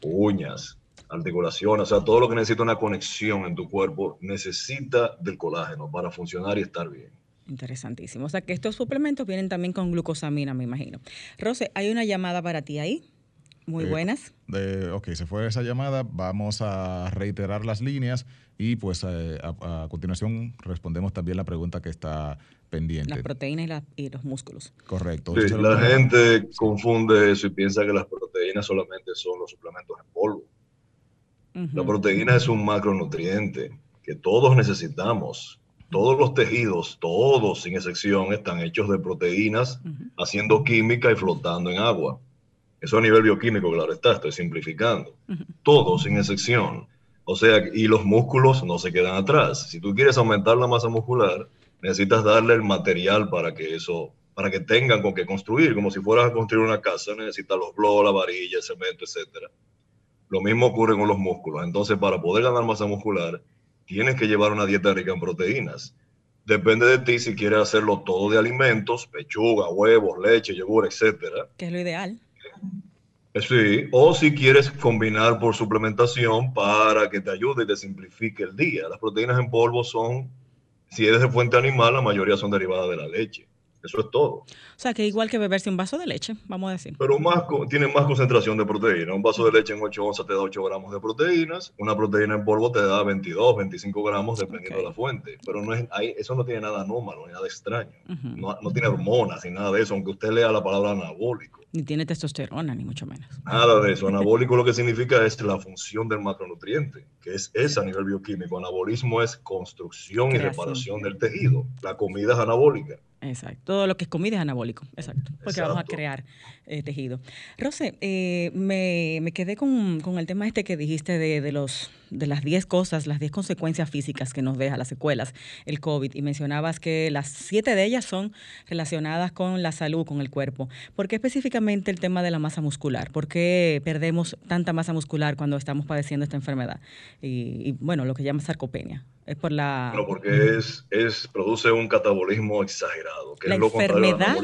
uñas, articulaciones, o sea, todo lo que necesita una conexión en tu cuerpo necesita del colágeno para funcionar y estar bien. Interesantísimo. O sea, que estos suplementos vienen también con glucosamina, me imagino. Rose, hay una llamada para ti ahí. Muy eh, buenas. De, ok, se fue esa llamada. Vamos a reiterar las líneas y pues eh, a, continuación respondemos también la pregunta que está pendiente. Las proteínas y, los músculos. Correcto. Sí, la gente confunde eso y piensa que las proteínas solamente son los suplementos en polvo. La proteína es un macronutriente que todos necesitamos. Todos los tejidos, todos sin excepción, están hechos de proteínas, haciendo química y flotando en agua. Eso a nivel bioquímico, claro está, estoy simplificando. Todos, sin excepción. O sea, y los músculos no se quedan atrás. Si tú quieres aumentar la masa muscular, necesitas darle el material para que eso, para que tengan con qué construir, como si fueras a construir una casa, necesitas los bloques, la varilla, el cemento, etcétera. Lo mismo ocurre con los músculos. Entonces, para poder ganar masa muscular, tienes que llevar una dieta rica en proteínas. Depende de ti si quieres hacerlo todo de alimentos, pechuga, huevos, leche, yogur, etcétera. Que es lo ideal. Sí, o si quieres combinar por suplementación para que te ayude y te simplifique el día. Las proteínas en polvo son, si eres de fuente animal, la mayoría son derivadas de la leche. Eso es todo. O sea, que igual que beberse un vaso de leche, vamos a decir. Pero más tiene más concentración de proteína. Un vaso de leche en 8 onzas te da 8 gramos de proteínas. Una proteína en polvo te da 22, 25 gramos dependiendo de la fuente. Pero no es, eso no tiene nada anómalo, ni nada extraño. no, no, tiene hormonas ni nada de eso, aunque usted lea la palabra anabólico. Ni tiene testosterona, ni mucho menos. Nada de eso. Anabólico lo que significa es la función del macronutriente, que es esa a nivel bioquímico. Anabolismo es construcción y reparación del tejido. La comida es anabólica. Exacto. Todo lo que es comida es anabólico. Exacto. Porque vamos a crear eh, tejido. Rose, eh, me, quedé con, el tema este que dijiste de, los, de las 10 cosas, las 10 consecuencias físicas que nos deja las secuelas, el COVID, y mencionabas que las 7 de ellas son relacionadas con la salud, con el cuerpo. ¿Por qué específicamente el tema de la masa muscular? ¿Por qué perdemos tanta masa muscular cuando estamos padeciendo esta enfermedad? Y, y bueno, lo que llama sarcopenia. Es por la... Bueno, porque es, es, produce un catabolismo exagerado, que es lo enfermedad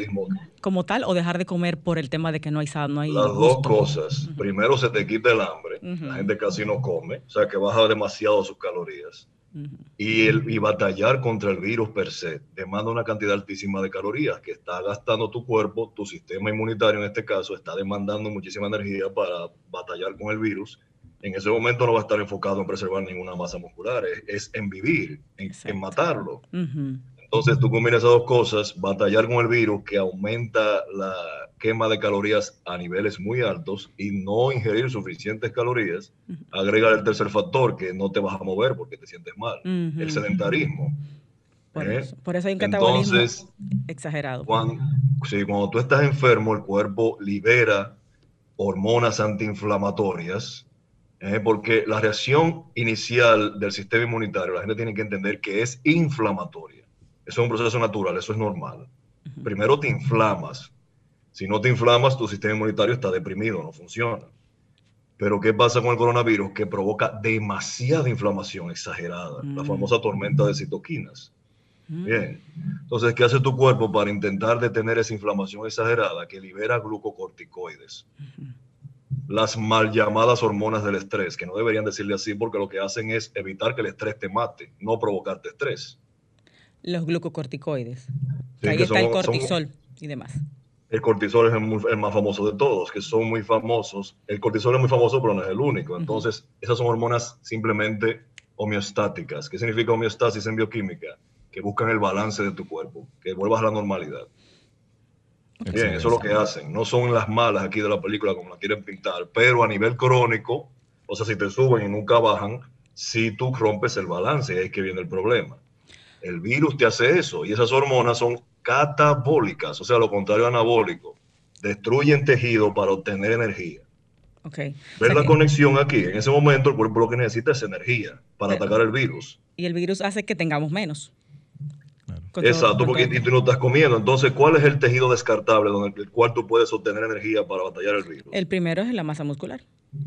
como tal o dejar de comer por el tema de que no hay no hay Las dos cosas. Primero se te quita el hambre, la gente casi no come, o sea que baja demasiado sus calorías. y, el, y batallar contra el virus per se demanda una cantidad altísima de calorías que está gastando tu cuerpo, tu sistema inmunitario en este caso, está demandando muchísima energía para batallar con el virus en ese momento no va a estar enfocado en preservar ninguna masa muscular, es, en vivir, en, matarlo. Entonces tú combinas esas dos cosas, batallar con el virus que aumenta la quema de calorías a niveles muy altos y no ingerir suficientes calorías, agrega el tercer factor que no te vas a mover porque te sientes mal, el sedentarismo. Por, ¿Eh? eso, por, eso, hay un catabolismo exagerado. Cuando, sí, cuando tú estás enfermo, el cuerpo libera hormonas antiinflamatorias eh, porque la reacción inicial del sistema inmunitario, la gente tiene que entender que es inflamatoria. Eso es un proceso natural, eso es normal. Primero te inflamas. Si no te inflamas, tu sistema inmunitario está deprimido, no funciona. Pero ¿qué pasa con el coronavirus? Que provoca demasiada inflamación exagerada, la mm. famosa tormenta de citoquinas. Mm. Bien, entonces, ¿qué hace tu cuerpo para intentar detener esa inflamación exagerada que libera glucocorticoides? Las mal llamadas hormonas del estrés, que no deberían decirle así porque lo que hacen es evitar que el estrés te mate, no provocarte estrés. Los glucocorticoides. ahí está el cortisol y demás. El cortisol es el, más famoso de todos, que son muy famosos. El cortisol es muy famoso, pero no es el único. Entonces, esas son hormonas simplemente homeostáticas. ¿Qué significa homeostasis en bioquímica? Que buscan el balance de tu cuerpo, que vuelvas a la normalidad. Bien, eso es lo que hacen. No son las malas aquí de la película como la quieren pintar, pero a nivel crónico, o sea, si te suben y nunca bajan, si tú rompes el balance, ahí es que viene el problema. El virus te hace eso y esas hormonas son catabólicas, o sea, lo contrario anabólico. Destruyen tejido para obtener energía. Okay. ¿Ves la conexión aquí? En ese momento el cuerpo lo que necesita es energía. para atacar el virus. Y el virus hace que tengamos menos. Exacto, porque tú no estás comiendo. Entonces, ¿cuál es el tejido descartable donde el cual tú puedes obtener energía para batallar el virus? El primero es la masa muscular.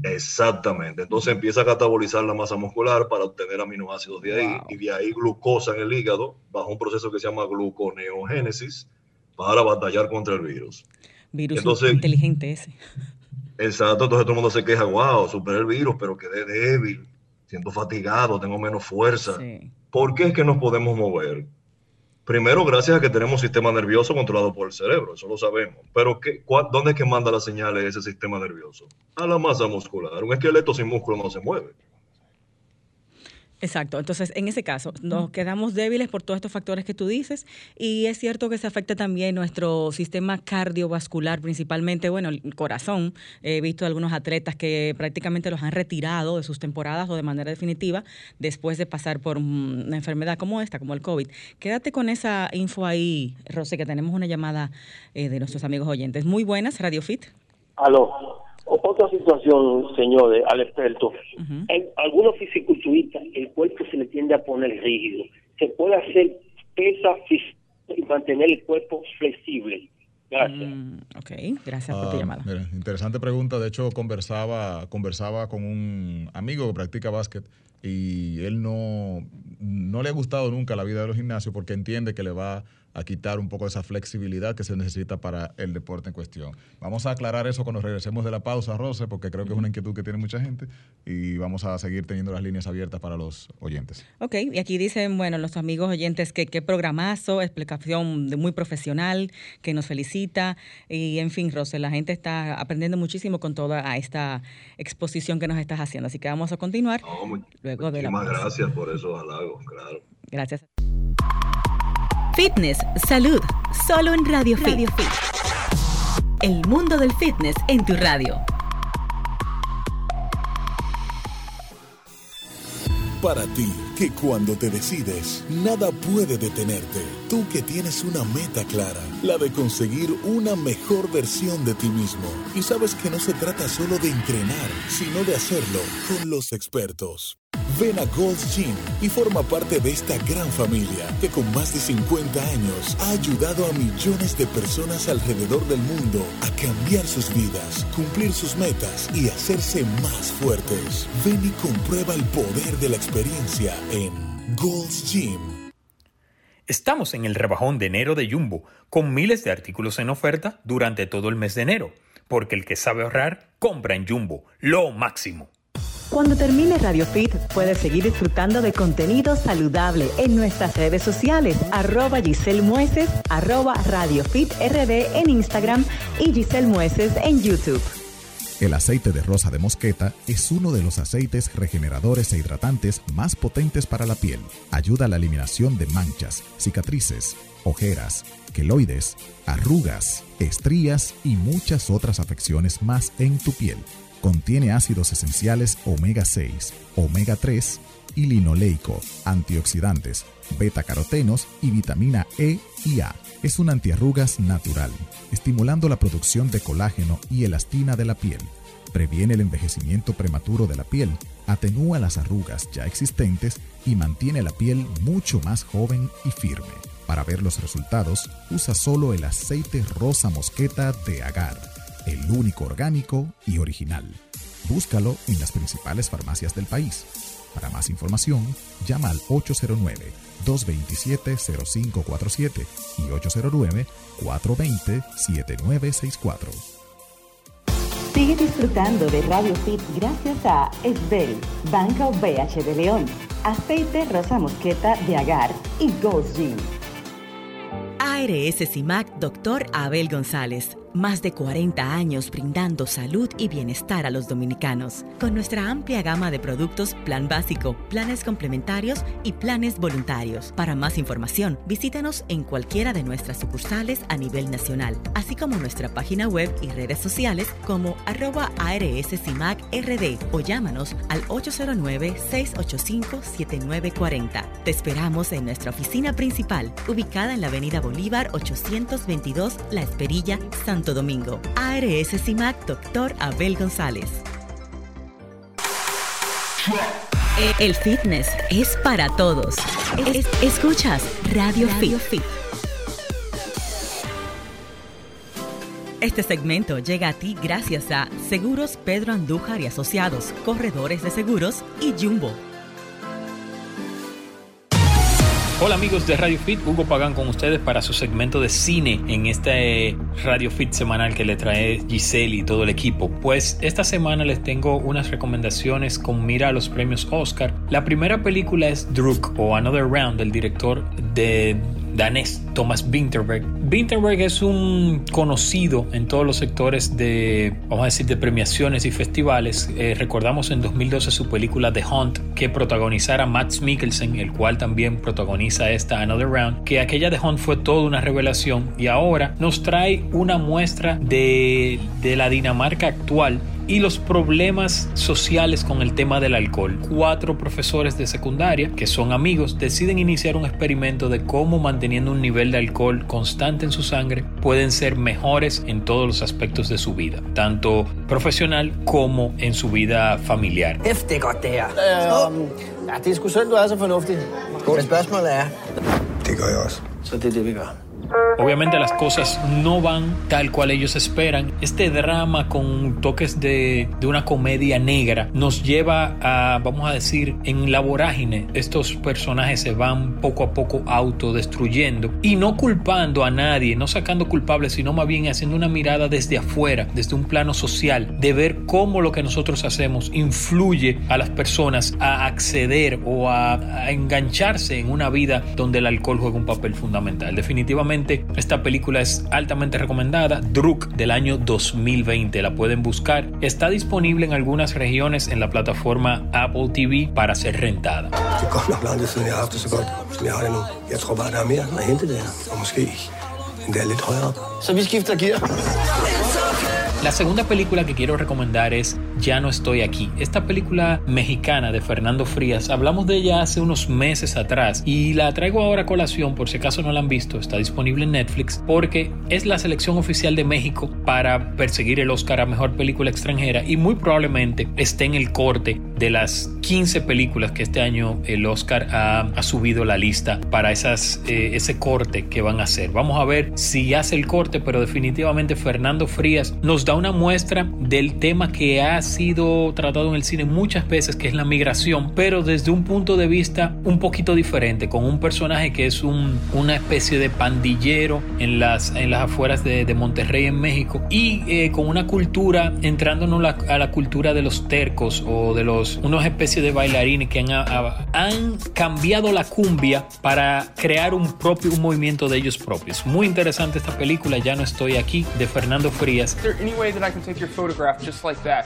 Exactamente. Entonces empieza a catabolizar la masa muscular para obtener aminoácidos de ahí y de ahí glucosa en el hígado bajo un proceso que se llama gluconeogénesis para batallar contra el virus. Virus inteligente ese. Exacto, entonces todo el mundo se queja, wow, superé el virus, pero quedé débil, siento fatigado, tengo menos fuerza. ¿Por qué es que nos podemos mover? Primero, gracias a que tenemos un sistema nervioso controlado por el cerebro, eso lo sabemos. Pero ¿qué, ¿dónde es que manda las señales ese sistema nervioso? A la masa muscular. Un esqueleto sin músculo no se mueve. Exacto, entonces en ese caso nos quedamos débiles por todos estos factores que tú dices y es cierto que se afecta también nuestro sistema cardiovascular, principalmente, bueno, el corazón. He visto algunos atletas que prácticamente los han retirado de sus temporadas o de manera definitiva después de pasar por una enfermedad como esta, como el COVID. Quédate con esa info ahí, Rosé, que tenemos una llamada eh, de nuestros amigos oyentes. Muy buenas, Radio Fit. Aló. Otra situación, señores, al experto. En algunos fisiculturistas el cuerpo se le tiende a poner rígido. Se puede hacer pesa y mantener el cuerpo flexible. Gracias. Mm, ok, gracias por tu ah, llamada. interesante pregunta. De hecho, conversaba, conversaba con un amigo que practica básquet y él no, no le ha gustado nunca la vida de los gimnasios porque entiende que le va a quitar un poco esa flexibilidad que se necesita para el deporte en cuestión. Vamos a aclarar eso cuando regresemos de la pausa, Rose, porque creo que es una inquietud que tiene mucha gente y vamos a seguir teniendo las líneas abiertas para los oyentes. Ok, y aquí dicen, bueno, los amigos oyentes que qué programazo, explicación de muy profesional, que nos felicita y en fin, Rose, la gente está aprendiendo muchísimo con toda esta exposición que nos estás haciendo, así que vamos a continuar luego de la pausa. gracias por esos halagos, claro. Gracias. Fitness, salud, solo en Radio, Fit. El mundo del fitness en tu radio. Para ti, que cuando te decides, nada puede detenerte. Tú que tienes una meta clara, la de conseguir una mejor versión de ti mismo. Y sabes que no se trata solo de entrenar, sino de hacerlo con los expertos. Ven a Gold's Gym y forma parte de esta gran familia que con más de 50 años ha ayudado a millones de personas alrededor del mundo a cambiar sus vidas, cumplir sus metas y hacerse más fuertes. Ven y comprueba el poder de la experiencia en Gold's Gym. Estamos en el rebajón de enero de Jumbo, con miles de artículos en oferta durante todo el mes de enero, porque el que sabe ahorrar, compra en Jumbo, lo máximo. Cuando termine Radio Fit, puedes seguir disfrutando de contenido saludable en nuestras redes sociales, arroba Giselle arroba Radio RD en Instagram y Giselle Mueces en YouTube. El aceite de rosa de mosqueta es uno de los aceites regeneradores e hidratantes más potentes para la piel. Ayuda a la eliminación de manchas, cicatrices, ojeras, queloides, arrugas, estrías y muchas otras afecciones más en tu piel. Contiene ácidos esenciales omega 6, omega 3 y linoleico, antioxidantes, beta-carotenos y vitamina E y A. Es un antiarrugas natural, estimulando la producción de colágeno y elastina de la piel. Previene el envejecimiento prematuro de la piel, atenúa las arrugas ya existentes y mantiene la piel mucho más joven y firme. Para ver los resultados, usa solo el aceite rosa mosqueta de agar el único orgánico y original. Búscalo en las principales farmacias del país. Para más información, llama al 809-227-0547 y 809-420-7964. Sigue disfrutando de Radio Fit gracias a Esbel, Banco BH de León, Aceite Rosa Mosqueta de Agar y Ghost Gym. ARS CIMAC Dr. Abel González más de 40 años brindando salud y bienestar a los dominicanos. Con nuestra amplia gama de productos, plan básico, planes complementarios y planes voluntarios. Para más información, visítanos en cualquiera de nuestras sucursales a nivel nacional, así como nuestra página web y redes sociales como arroba RD o llámanos al 809-685-7940. Te esperamos en nuestra oficina principal, ubicada en la avenida Bolívar 822 La Esperilla, San Domingo. ARS CIMAC, Dr. Abel González. El fitness es para todos. escuchas Radio, Radio Fit. Este segmento llega a ti gracias a Seguros Pedro Andújar y Asociados, Corredores de Seguros y Jumbo. Hola amigos de Radio Fit, Hugo Pagán con ustedes para su segmento de cine en este Radio Fit semanal que le trae Giselle y todo el equipo. Pues esta semana les tengo unas recomendaciones con mira a los premios Oscar. La primera película es Druk o Another Round del director de danés Thomas Winterberg. Winterberg es un conocido en todos los sectores de, vamos a decir, de premiaciones y festivales. Eh, recordamos en 2012 su película The Hunt, que protagonizara Matt Mikkelsen, el cual también protagoniza esta Another Round, que aquella The Hunt fue toda una revelación y ahora nos trae una muestra de, de la Dinamarca actual y los problemas sociales con el tema del alcohol. Cuatro profesores de secundaria, que son amigos, deciden iniciar un experimento de cómo manteniendo un nivel de alcohol constante en su sangre pueden ser mejores en todos los aspectos de su vida, tanto profesional como en su vida familiar. Obviamente las cosas no van tal cual ellos esperan. Este drama con toques de, de, una comedia negra nos lleva a, vamos a decir, en la vorágine. Estos personajes se van poco a poco autodestruyendo y no culpando a nadie, no sacando culpables, sino más bien haciendo una mirada desde afuera, desde un plano social, de ver cómo lo que nosotros hacemos influye a las personas a acceder o a, a engancharse en una vida donde el alcohol juega un papel fundamental. Definitivamente esta película es altamente recomendada. Druk del año 2020. La pueden buscar. Está disponible en algunas regiones en la plataforma Apple TV para ser rentada. La segunda película que quiero recomendar es Ya no estoy aquí. Esta película mexicana de Fernando Frías, hablamos de ella hace unos meses atrás y la traigo ahora a colación por si acaso no la han visto, está disponible en Netflix porque es la selección oficial de México para perseguir el Oscar a Mejor Película Extranjera y muy probablemente esté en el corte de las 15 películas que este año el Oscar ha, subido la lista para esas, eh, ese corte que van a hacer. Vamos a ver si hace el corte, pero definitivamente Fernando Frías nos da una muestra del tema que ha sido tratado en el cine muchas veces, que es la migración, pero desde un punto de vista un poquito diferente, con un personaje que es un, una especie de pandillero en las, en las afueras de, de Monterrey en México y eh, con una cultura, entrándonos a la cultura de los tercos o de los, unos especies de bailarines que han, han cambiado la cumbia para crear un propio un movimiento de ellos propios. Muy interesante esta película, ya no estoy aquí, de Fernando Frías way that I can take your photograph just like that.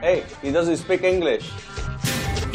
Hey, he doesn't speak English.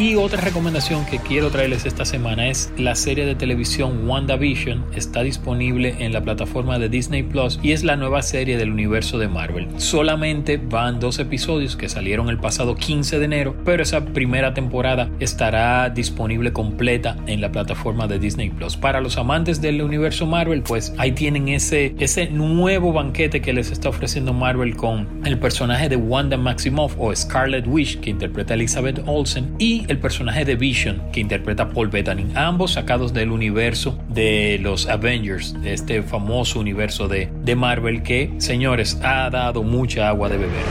Y otra recomendación que quiero traerles esta semana es la serie de televisión WandaVision. Está disponible en la plataforma de Disney Plus y es la nueva serie del universo de Marvel. Solamente van dos episodios que salieron el pasado 15 de enero, pero esa primera temporada estará disponible completa en la plataforma de Disney Plus. Para los amantes del universo Marvel, pues ahí tienen ese, ese nuevo banquete que les está ofreciendo Marvel con el personaje de Wanda Maximoff o Scarlet Witch que interpreta Elizabeth Olsen y el personaje de Vision que interpreta Paul Bettany, ambos sacados del universo de los Avengers, de este famoso universo de, de Marvel que, señores, ha dado mucha agua de beber.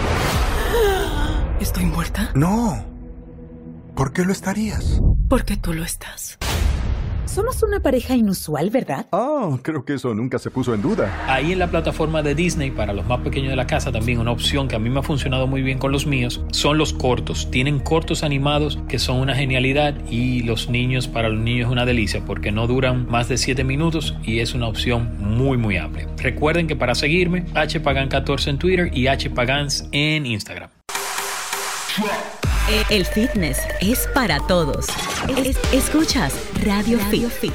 ¿Estoy muerta? No. ¿Por qué lo estarías? Porque tú lo estás. Somos una pareja inusual, ¿verdad? Oh, creo que eso nunca se puso en duda. Ahí en la plataforma de Disney, para los más pequeños de la casa, también una opción que a mí me ha funcionado muy bien con los míos, son los cortos. Tienen cortos animados que son una genialidad y los niños, para los niños es una delicia porque no duran más de 7 minutos y es una opción muy, muy amplia. Recuerden que para seguirme, hpagan14 en Twitter y hpagans en Instagram. El fitness es para todos. escuchas Radio, Fit.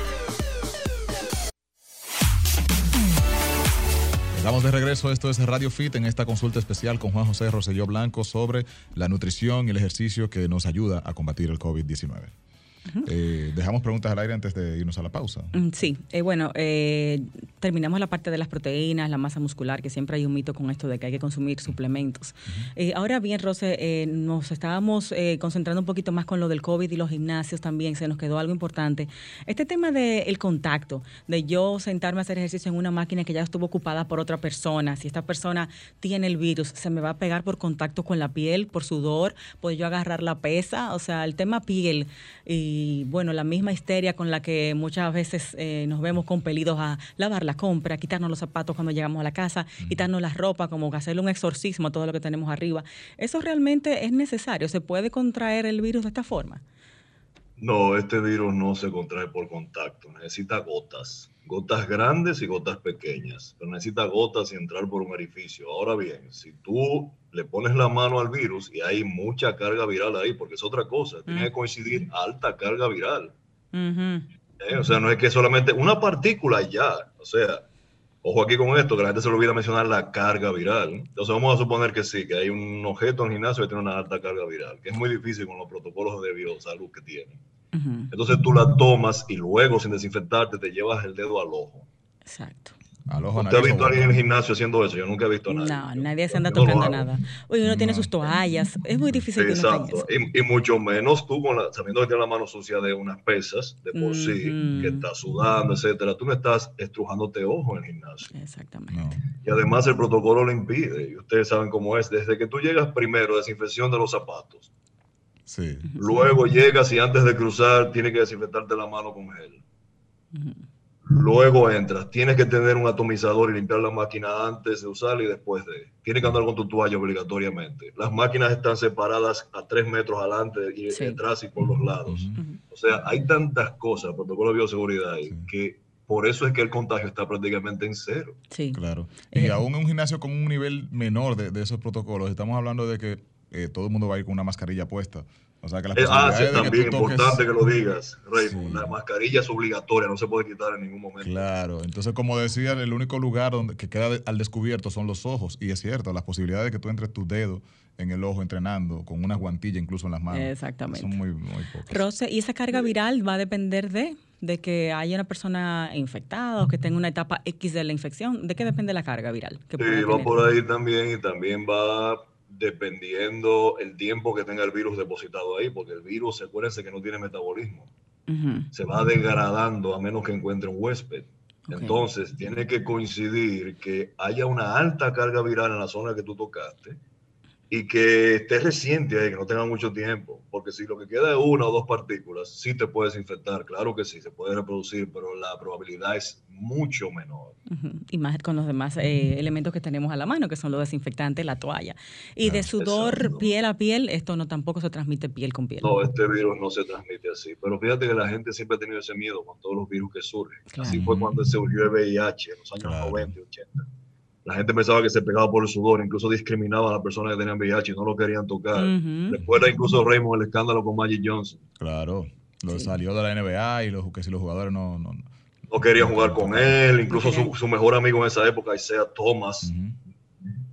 Estamos de regreso, esto es Radio Fit en esta consulta especial con Juan José Roselló Blanco sobre la nutrición y el ejercicio que nos ayuda a combatir el COVID-19. Eh, dejamos preguntas al aire antes de irnos a la pausa. Mm, sí, eh, bueno, eh, terminamos la parte de las proteínas, la masa muscular, que siempre hay un mito con esto de que hay que consumir suplementos. Eh, ahora bien, Rose, eh, nos estábamos eh, concentrando un poquito más con lo del COVID y los gimnasios también, se nos quedó algo importante. Este tema del contacto, de yo sentarme a hacer ejercicio en una máquina que ya estuvo ocupada por otra persona, si esta persona tiene el virus, se me va a pegar por contacto con la piel, por sudor, puedo yo agarrar la pesa, o sea, el tema piel y bueno, la misma histeria con la que muchas veces nos vemos compelidos a lavar la compra, quitarnos los zapatos cuando llegamos a la casa, quitarnos la ropa, como hacerle un exorcismo a todo lo que tenemos arriba. ¿Eso realmente es necesario? ¿Se puede contraer el virus de esta forma? No, este virus no se contrae por contacto, necesita gotas, gotas grandes y gotas pequeñas, pero necesita gotas y entrar por un orificio. Ahora bien, si tú le pones la mano al virus y hay mucha carga viral ahí, porque es otra cosa, tiene que coincidir alta carga viral. Eh, o sea, no es que solamente una partícula ya, o sea, ojo aquí con esto, que la gente se le olvida mencionar la carga viral. Entonces vamos a suponer que sí, que hay un objeto en el gimnasio que tiene una alta carga viral, que es muy difícil con los protocolos de biosalud que Entonces tú la tomas y luego sin desinfectarte te llevas el dedo al ojo. Exacto. ¿Usted ha visto a alguien en el gimnasio haciendo eso? Yo nunca he visto a nadie. No, nadie se anda tocando nada. Oye, uno tiene sus toallas. Es muy difícil Exacto. Que y, y, mucho menos tú, con la, sabiendo que tiene la mano sucia de unas pesas de por sí, que está sudando, etcétera. Tú no estás estrujándote ojo en el gimnasio. Exactamente. Y además el protocolo lo impide. Y ustedes saben cómo es. Desde que tú llegas primero, desinfección de los zapatos. Sí. Luego llegas y antes de cruzar tienes que desinfectarte la mano con gel. Luego entras, tienes que tener un atomizador y limpiar la máquina antes de usarla y después de. Tienes que andar con tu toalla obligatoriamente. Las máquinas están separadas a tres metros adelante y detrás y por los lados. O sea, hay tantas cosas, protocolo de bioseguridad, que por eso es que el contagio está prácticamente en cero. Sí. Claro. Y aún en un gimnasio con un nivel menor de, esos protocolos, estamos hablando de que eh, todo el mundo va a ir con una mascarilla puesta. O sea, que la eh, ah, sí, también importante que lo digas, Raymond. La mascarilla es obligatoria, no se puede quitar en ningún momento. Claro, entonces como decía, el único lugar donde que queda al descubierto son los ojos. Y es cierto, las posibilidades de que tú entres tu dedo en el ojo entrenando, con una guantilla incluso en las manos. Exactamente. Son muy, muy pocas. Rose, ¿y esa carga viral va a depender de, de que haya una persona infectada o que tenga una etapa X de la infección? ¿De qué depende la carga viral? sí, va por ahí también y también va dependiendo el tiempo que tenga el virus depositado ahí, porque el virus, acuérdense que no tiene metabolismo. Se va degradando a menos que encuentre un huésped. Entonces, tiene que coincidir que haya una alta carga viral en la zona que tú tocaste y que esté reciente ahí, que no tenga mucho tiempo, porque si lo que queda es una o dos partículas, sí te puedes infectar, claro que sí, se puede reproducir, pero la probabilidad es mucho menor. Y más con los demás eh, elementos que tenemos a la mano, que son los desinfectantes, la toalla. Y de sudor piel a piel, esto no tampoco se transmite piel con piel. No, este virus no se transmite así, pero fíjate que la gente siempre ha tenido ese miedo con todos los virus que surgen. Así fue cuando se surgió el VIH en los años 90 y 80 la gente pensaba que se pegaba por el sudor, incluso discriminaba a las personas que tenían VIH y no lo querían tocar. Después era incluso Raymond el escándalo con Magic Johnson. Claro, lo salió de la NBA y los, que si los jugadores no, no, no querían jugar con él, incluso su, mejor amigo en esa época, Isaiah Thomas,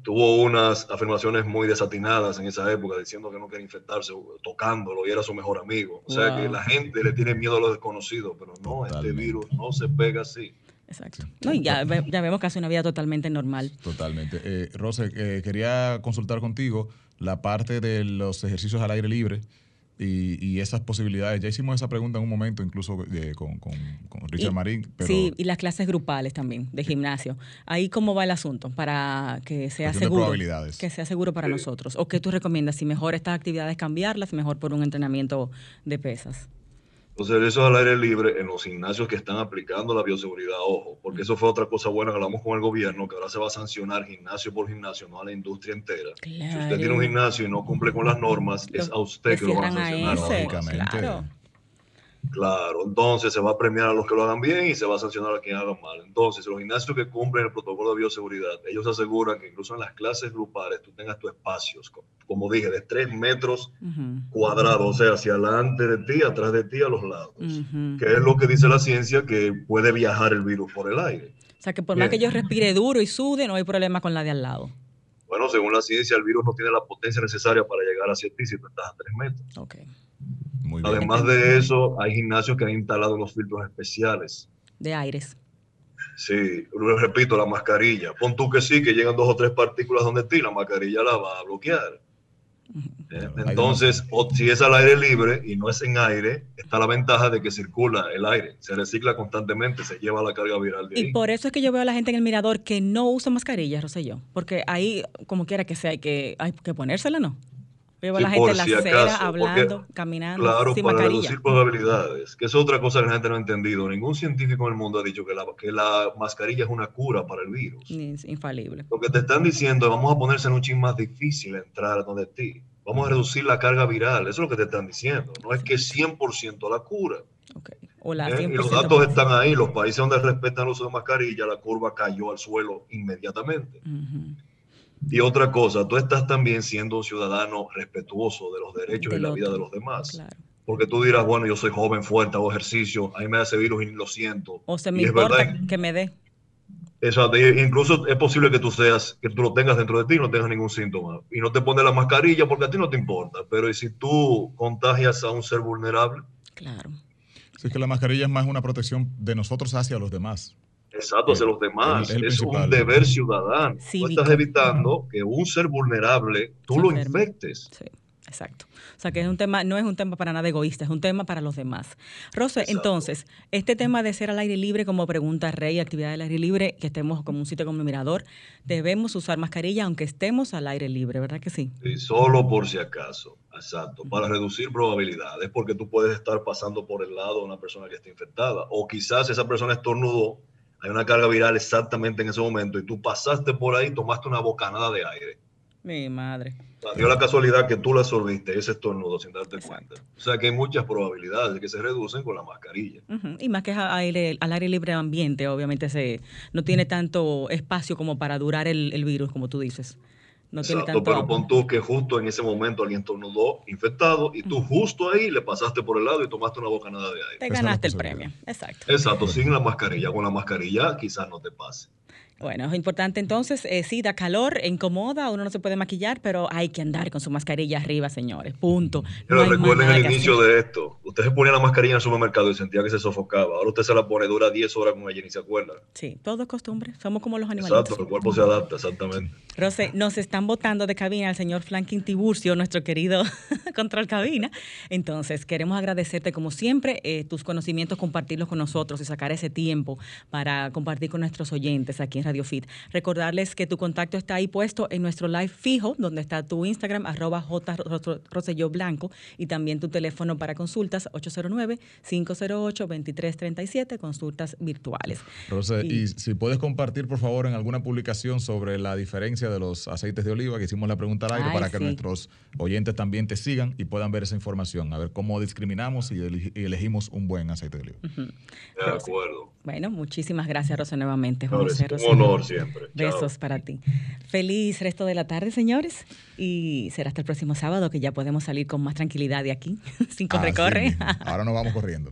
tuvo unas afirmaciones muy desatinadas en esa época, diciendo que no quería infectarse, tocándolo y era su mejor amigo. O sea que la gente le tiene miedo a lo desconocido, pero no, este virus no se pega así. Exacto. No, y ya, ya vemos que hace una vida totalmente normal. Totalmente. Eh, Rose, eh, quería consultar contigo la parte de los ejercicios al aire libre y, esas posibilidades. Ya hicimos esa pregunta en un momento, incluso eh, con, Richard Marín. Sí, y las clases grupales también de gimnasio. Ahí cómo va el asunto para que sea seguro. Que sea seguro para nosotros. ¿O qué tú recomiendas? Si mejor estas actividades cambiarlas, mejor por un entrenamiento de pesas. Los servicios al aire libre en los gimnasios que están aplicando la bioseguridad, ojo, porque eso fue otra cosa buena que hablamos con el gobierno, que ahora se va a sancionar gimnasio por gimnasio, no a la industria entera. Si usted tiene un gimnasio y no cumple con las normas, es a usted que lo van a sancionar. Claro. Claro, entonces se va a premiar a los que lo hagan bien y se va a sancionar a quien haga mal. Entonces, los gimnasios que cumplen el protocolo de bioseguridad, ellos aseguran que incluso en las clases grupales tú tengas tus espacios, como dije, de tres metros cuadrados, o sea, hacia adelante de ti, atrás de ti, a los lados. Que es lo que dice la ciencia, que puede viajar el virus por el aire. O sea, que por más que yo respire duro y sude, no hay problema con la de al lado. Bueno, según la ciencia, el virus no tiene la potencia necesaria para llegar hacia ti si tú estás a tres metros. Ok. Además de eso, hay gimnasios que han instalado unos filtros especiales. De aires. Sí, repito, la mascarilla. Pon tú que sí, que llegan dos o tres partículas donde ti, la mascarilla la va a bloquear. Eh, entonces, si es al aire libre y no es en aire, está la ventaja de que circula el aire, se recicla constantemente, se lleva la carga viral de ahí. Y por eso es que yo veo a la gente en el mirador que no usa mascarilla, Roselló, porque ahí, como quiera que sea, hay que, hay que ponérsela, ¿no? Veo a la gente en la acera hablando, caminando. Claro, para reducir probabilidades, que es otra cosa que la gente no ha entendido. Ningún científico en el mundo ha dicho que la, que la mascarilla es una cura para el virus. Es infalible. Lo que te están diciendo es vamos a ponerse en un ching más difícil entrar donde ti. Vamos a reducir la carga viral. Eso es lo que te están diciendo. No es que 100% la cura. Okay. O la ¿Eh? Y los datos están ahí. Los países donde respetan el uso de mascarilla, la curva cayó al suelo inmediatamente. Y otra cosa, tú estás también siendo un ciudadano respetuoso de los derechos y la vida de los demás. Porque tú dirás, bueno, yo soy joven, fuerte, hago ejercicio, a mí me hace virus y lo siento. O se me importa que me dé. Exacto, incluso es posible que tú seas, que tú lo tengas dentro de ti y no tengas ningún síntoma. Y no te pones la mascarilla porque a ti no te importa. Pero ¿y si tú contagias a un ser vulnerable? Claro. Sí, es que la mascarilla es más una protección de nosotros hacia los demás. Exacto, hacia los demás. es un deber ciudadano. Tú estás evitando que un ser vulnerable tú lo infectes. Sí, exacto. O sea que es un tema, no es un tema para nada egoísta, es un tema para los demás. Rose, entonces, este tema de ser al aire libre, como pregunta Rey, actividad del aire libre, que estemos como un sitio como un mirador, debemos usar mascarilla aunque estemos al aire libre, ¿verdad que sí? Sí, solo por si acaso. Exacto, para reducir probabilidades, porque tú puedes estar pasando por el lado de una persona que está infectada, o quizás esa persona estornudó hay una carga viral exactamente en ese momento y tú pasaste por ahí, tomaste una bocanada de aire. Mi madre. dio la casualidad que tú la absorbiste, ese estornudo, sin darte cuenta. O sea que hay muchas probabilidades de que se reducen con la mascarilla. Y más que aire, al aire libre ambiente, obviamente se, no tiene tanto espacio como para durar el virus, como tú dices. No Exacto, pero pon tú que justo en ese momento alguien tornudó infectado y tú justo ahí le pasaste por el lado y tomaste una bocanada de aire. Te ganaste el premio, exacto. Exacto, sin la mascarilla. Con la mascarilla quizás no te pase. Bueno, es importante entonces, eh, sí, da calor, incomoda, uno no se puede maquillar, pero hay que andar con su mascarilla arriba, señores, punto. Pero recuerden el inicio de esto, usted se ponía la mascarilla en el supermercado y sentía que se sofocaba, ahora usted se la pone, dura 10 horas con ella y ni se acuerda. Sí, todo es costumbre, somos como los animales. Exacto, el cuerpo se adapta, exactamente. Rose, nos están votando de cabina al señor Franklin Tiburcio, nuestro querido control cabina, entonces queremos agradecerte como siempre eh, tus conocimientos, compartirlos con nosotros y sacar ese tiempo para compartir con nuestros oyentes aquí en Radio Fit. Recordarles que tu contacto está ahí puesto en nuestro live fijo, donde está tu Instagram, arroba Blanco, y también tu teléfono para consultas, 809-508-2337, consultas virtuales. Rose, y, si puedes compartir, por favor, en alguna publicación sobre la diferencia de los aceites de oliva, que hicimos la pregunta al aire, para que nuestros oyentes también te sigan y puedan ver esa información, a ver cómo discriminamos y, elegimos un buen aceite de oliva. De acuerdo. Bueno, muchísimas gracias, Rosa, nuevamente. un honor siempre. Besos para ti. Feliz resto de la tarde, señores. Y será hasta el próximo sábado que ya podemos salir con más tranquilidad de aquí, sin corre, corre. Ahora nos vamos corriendo.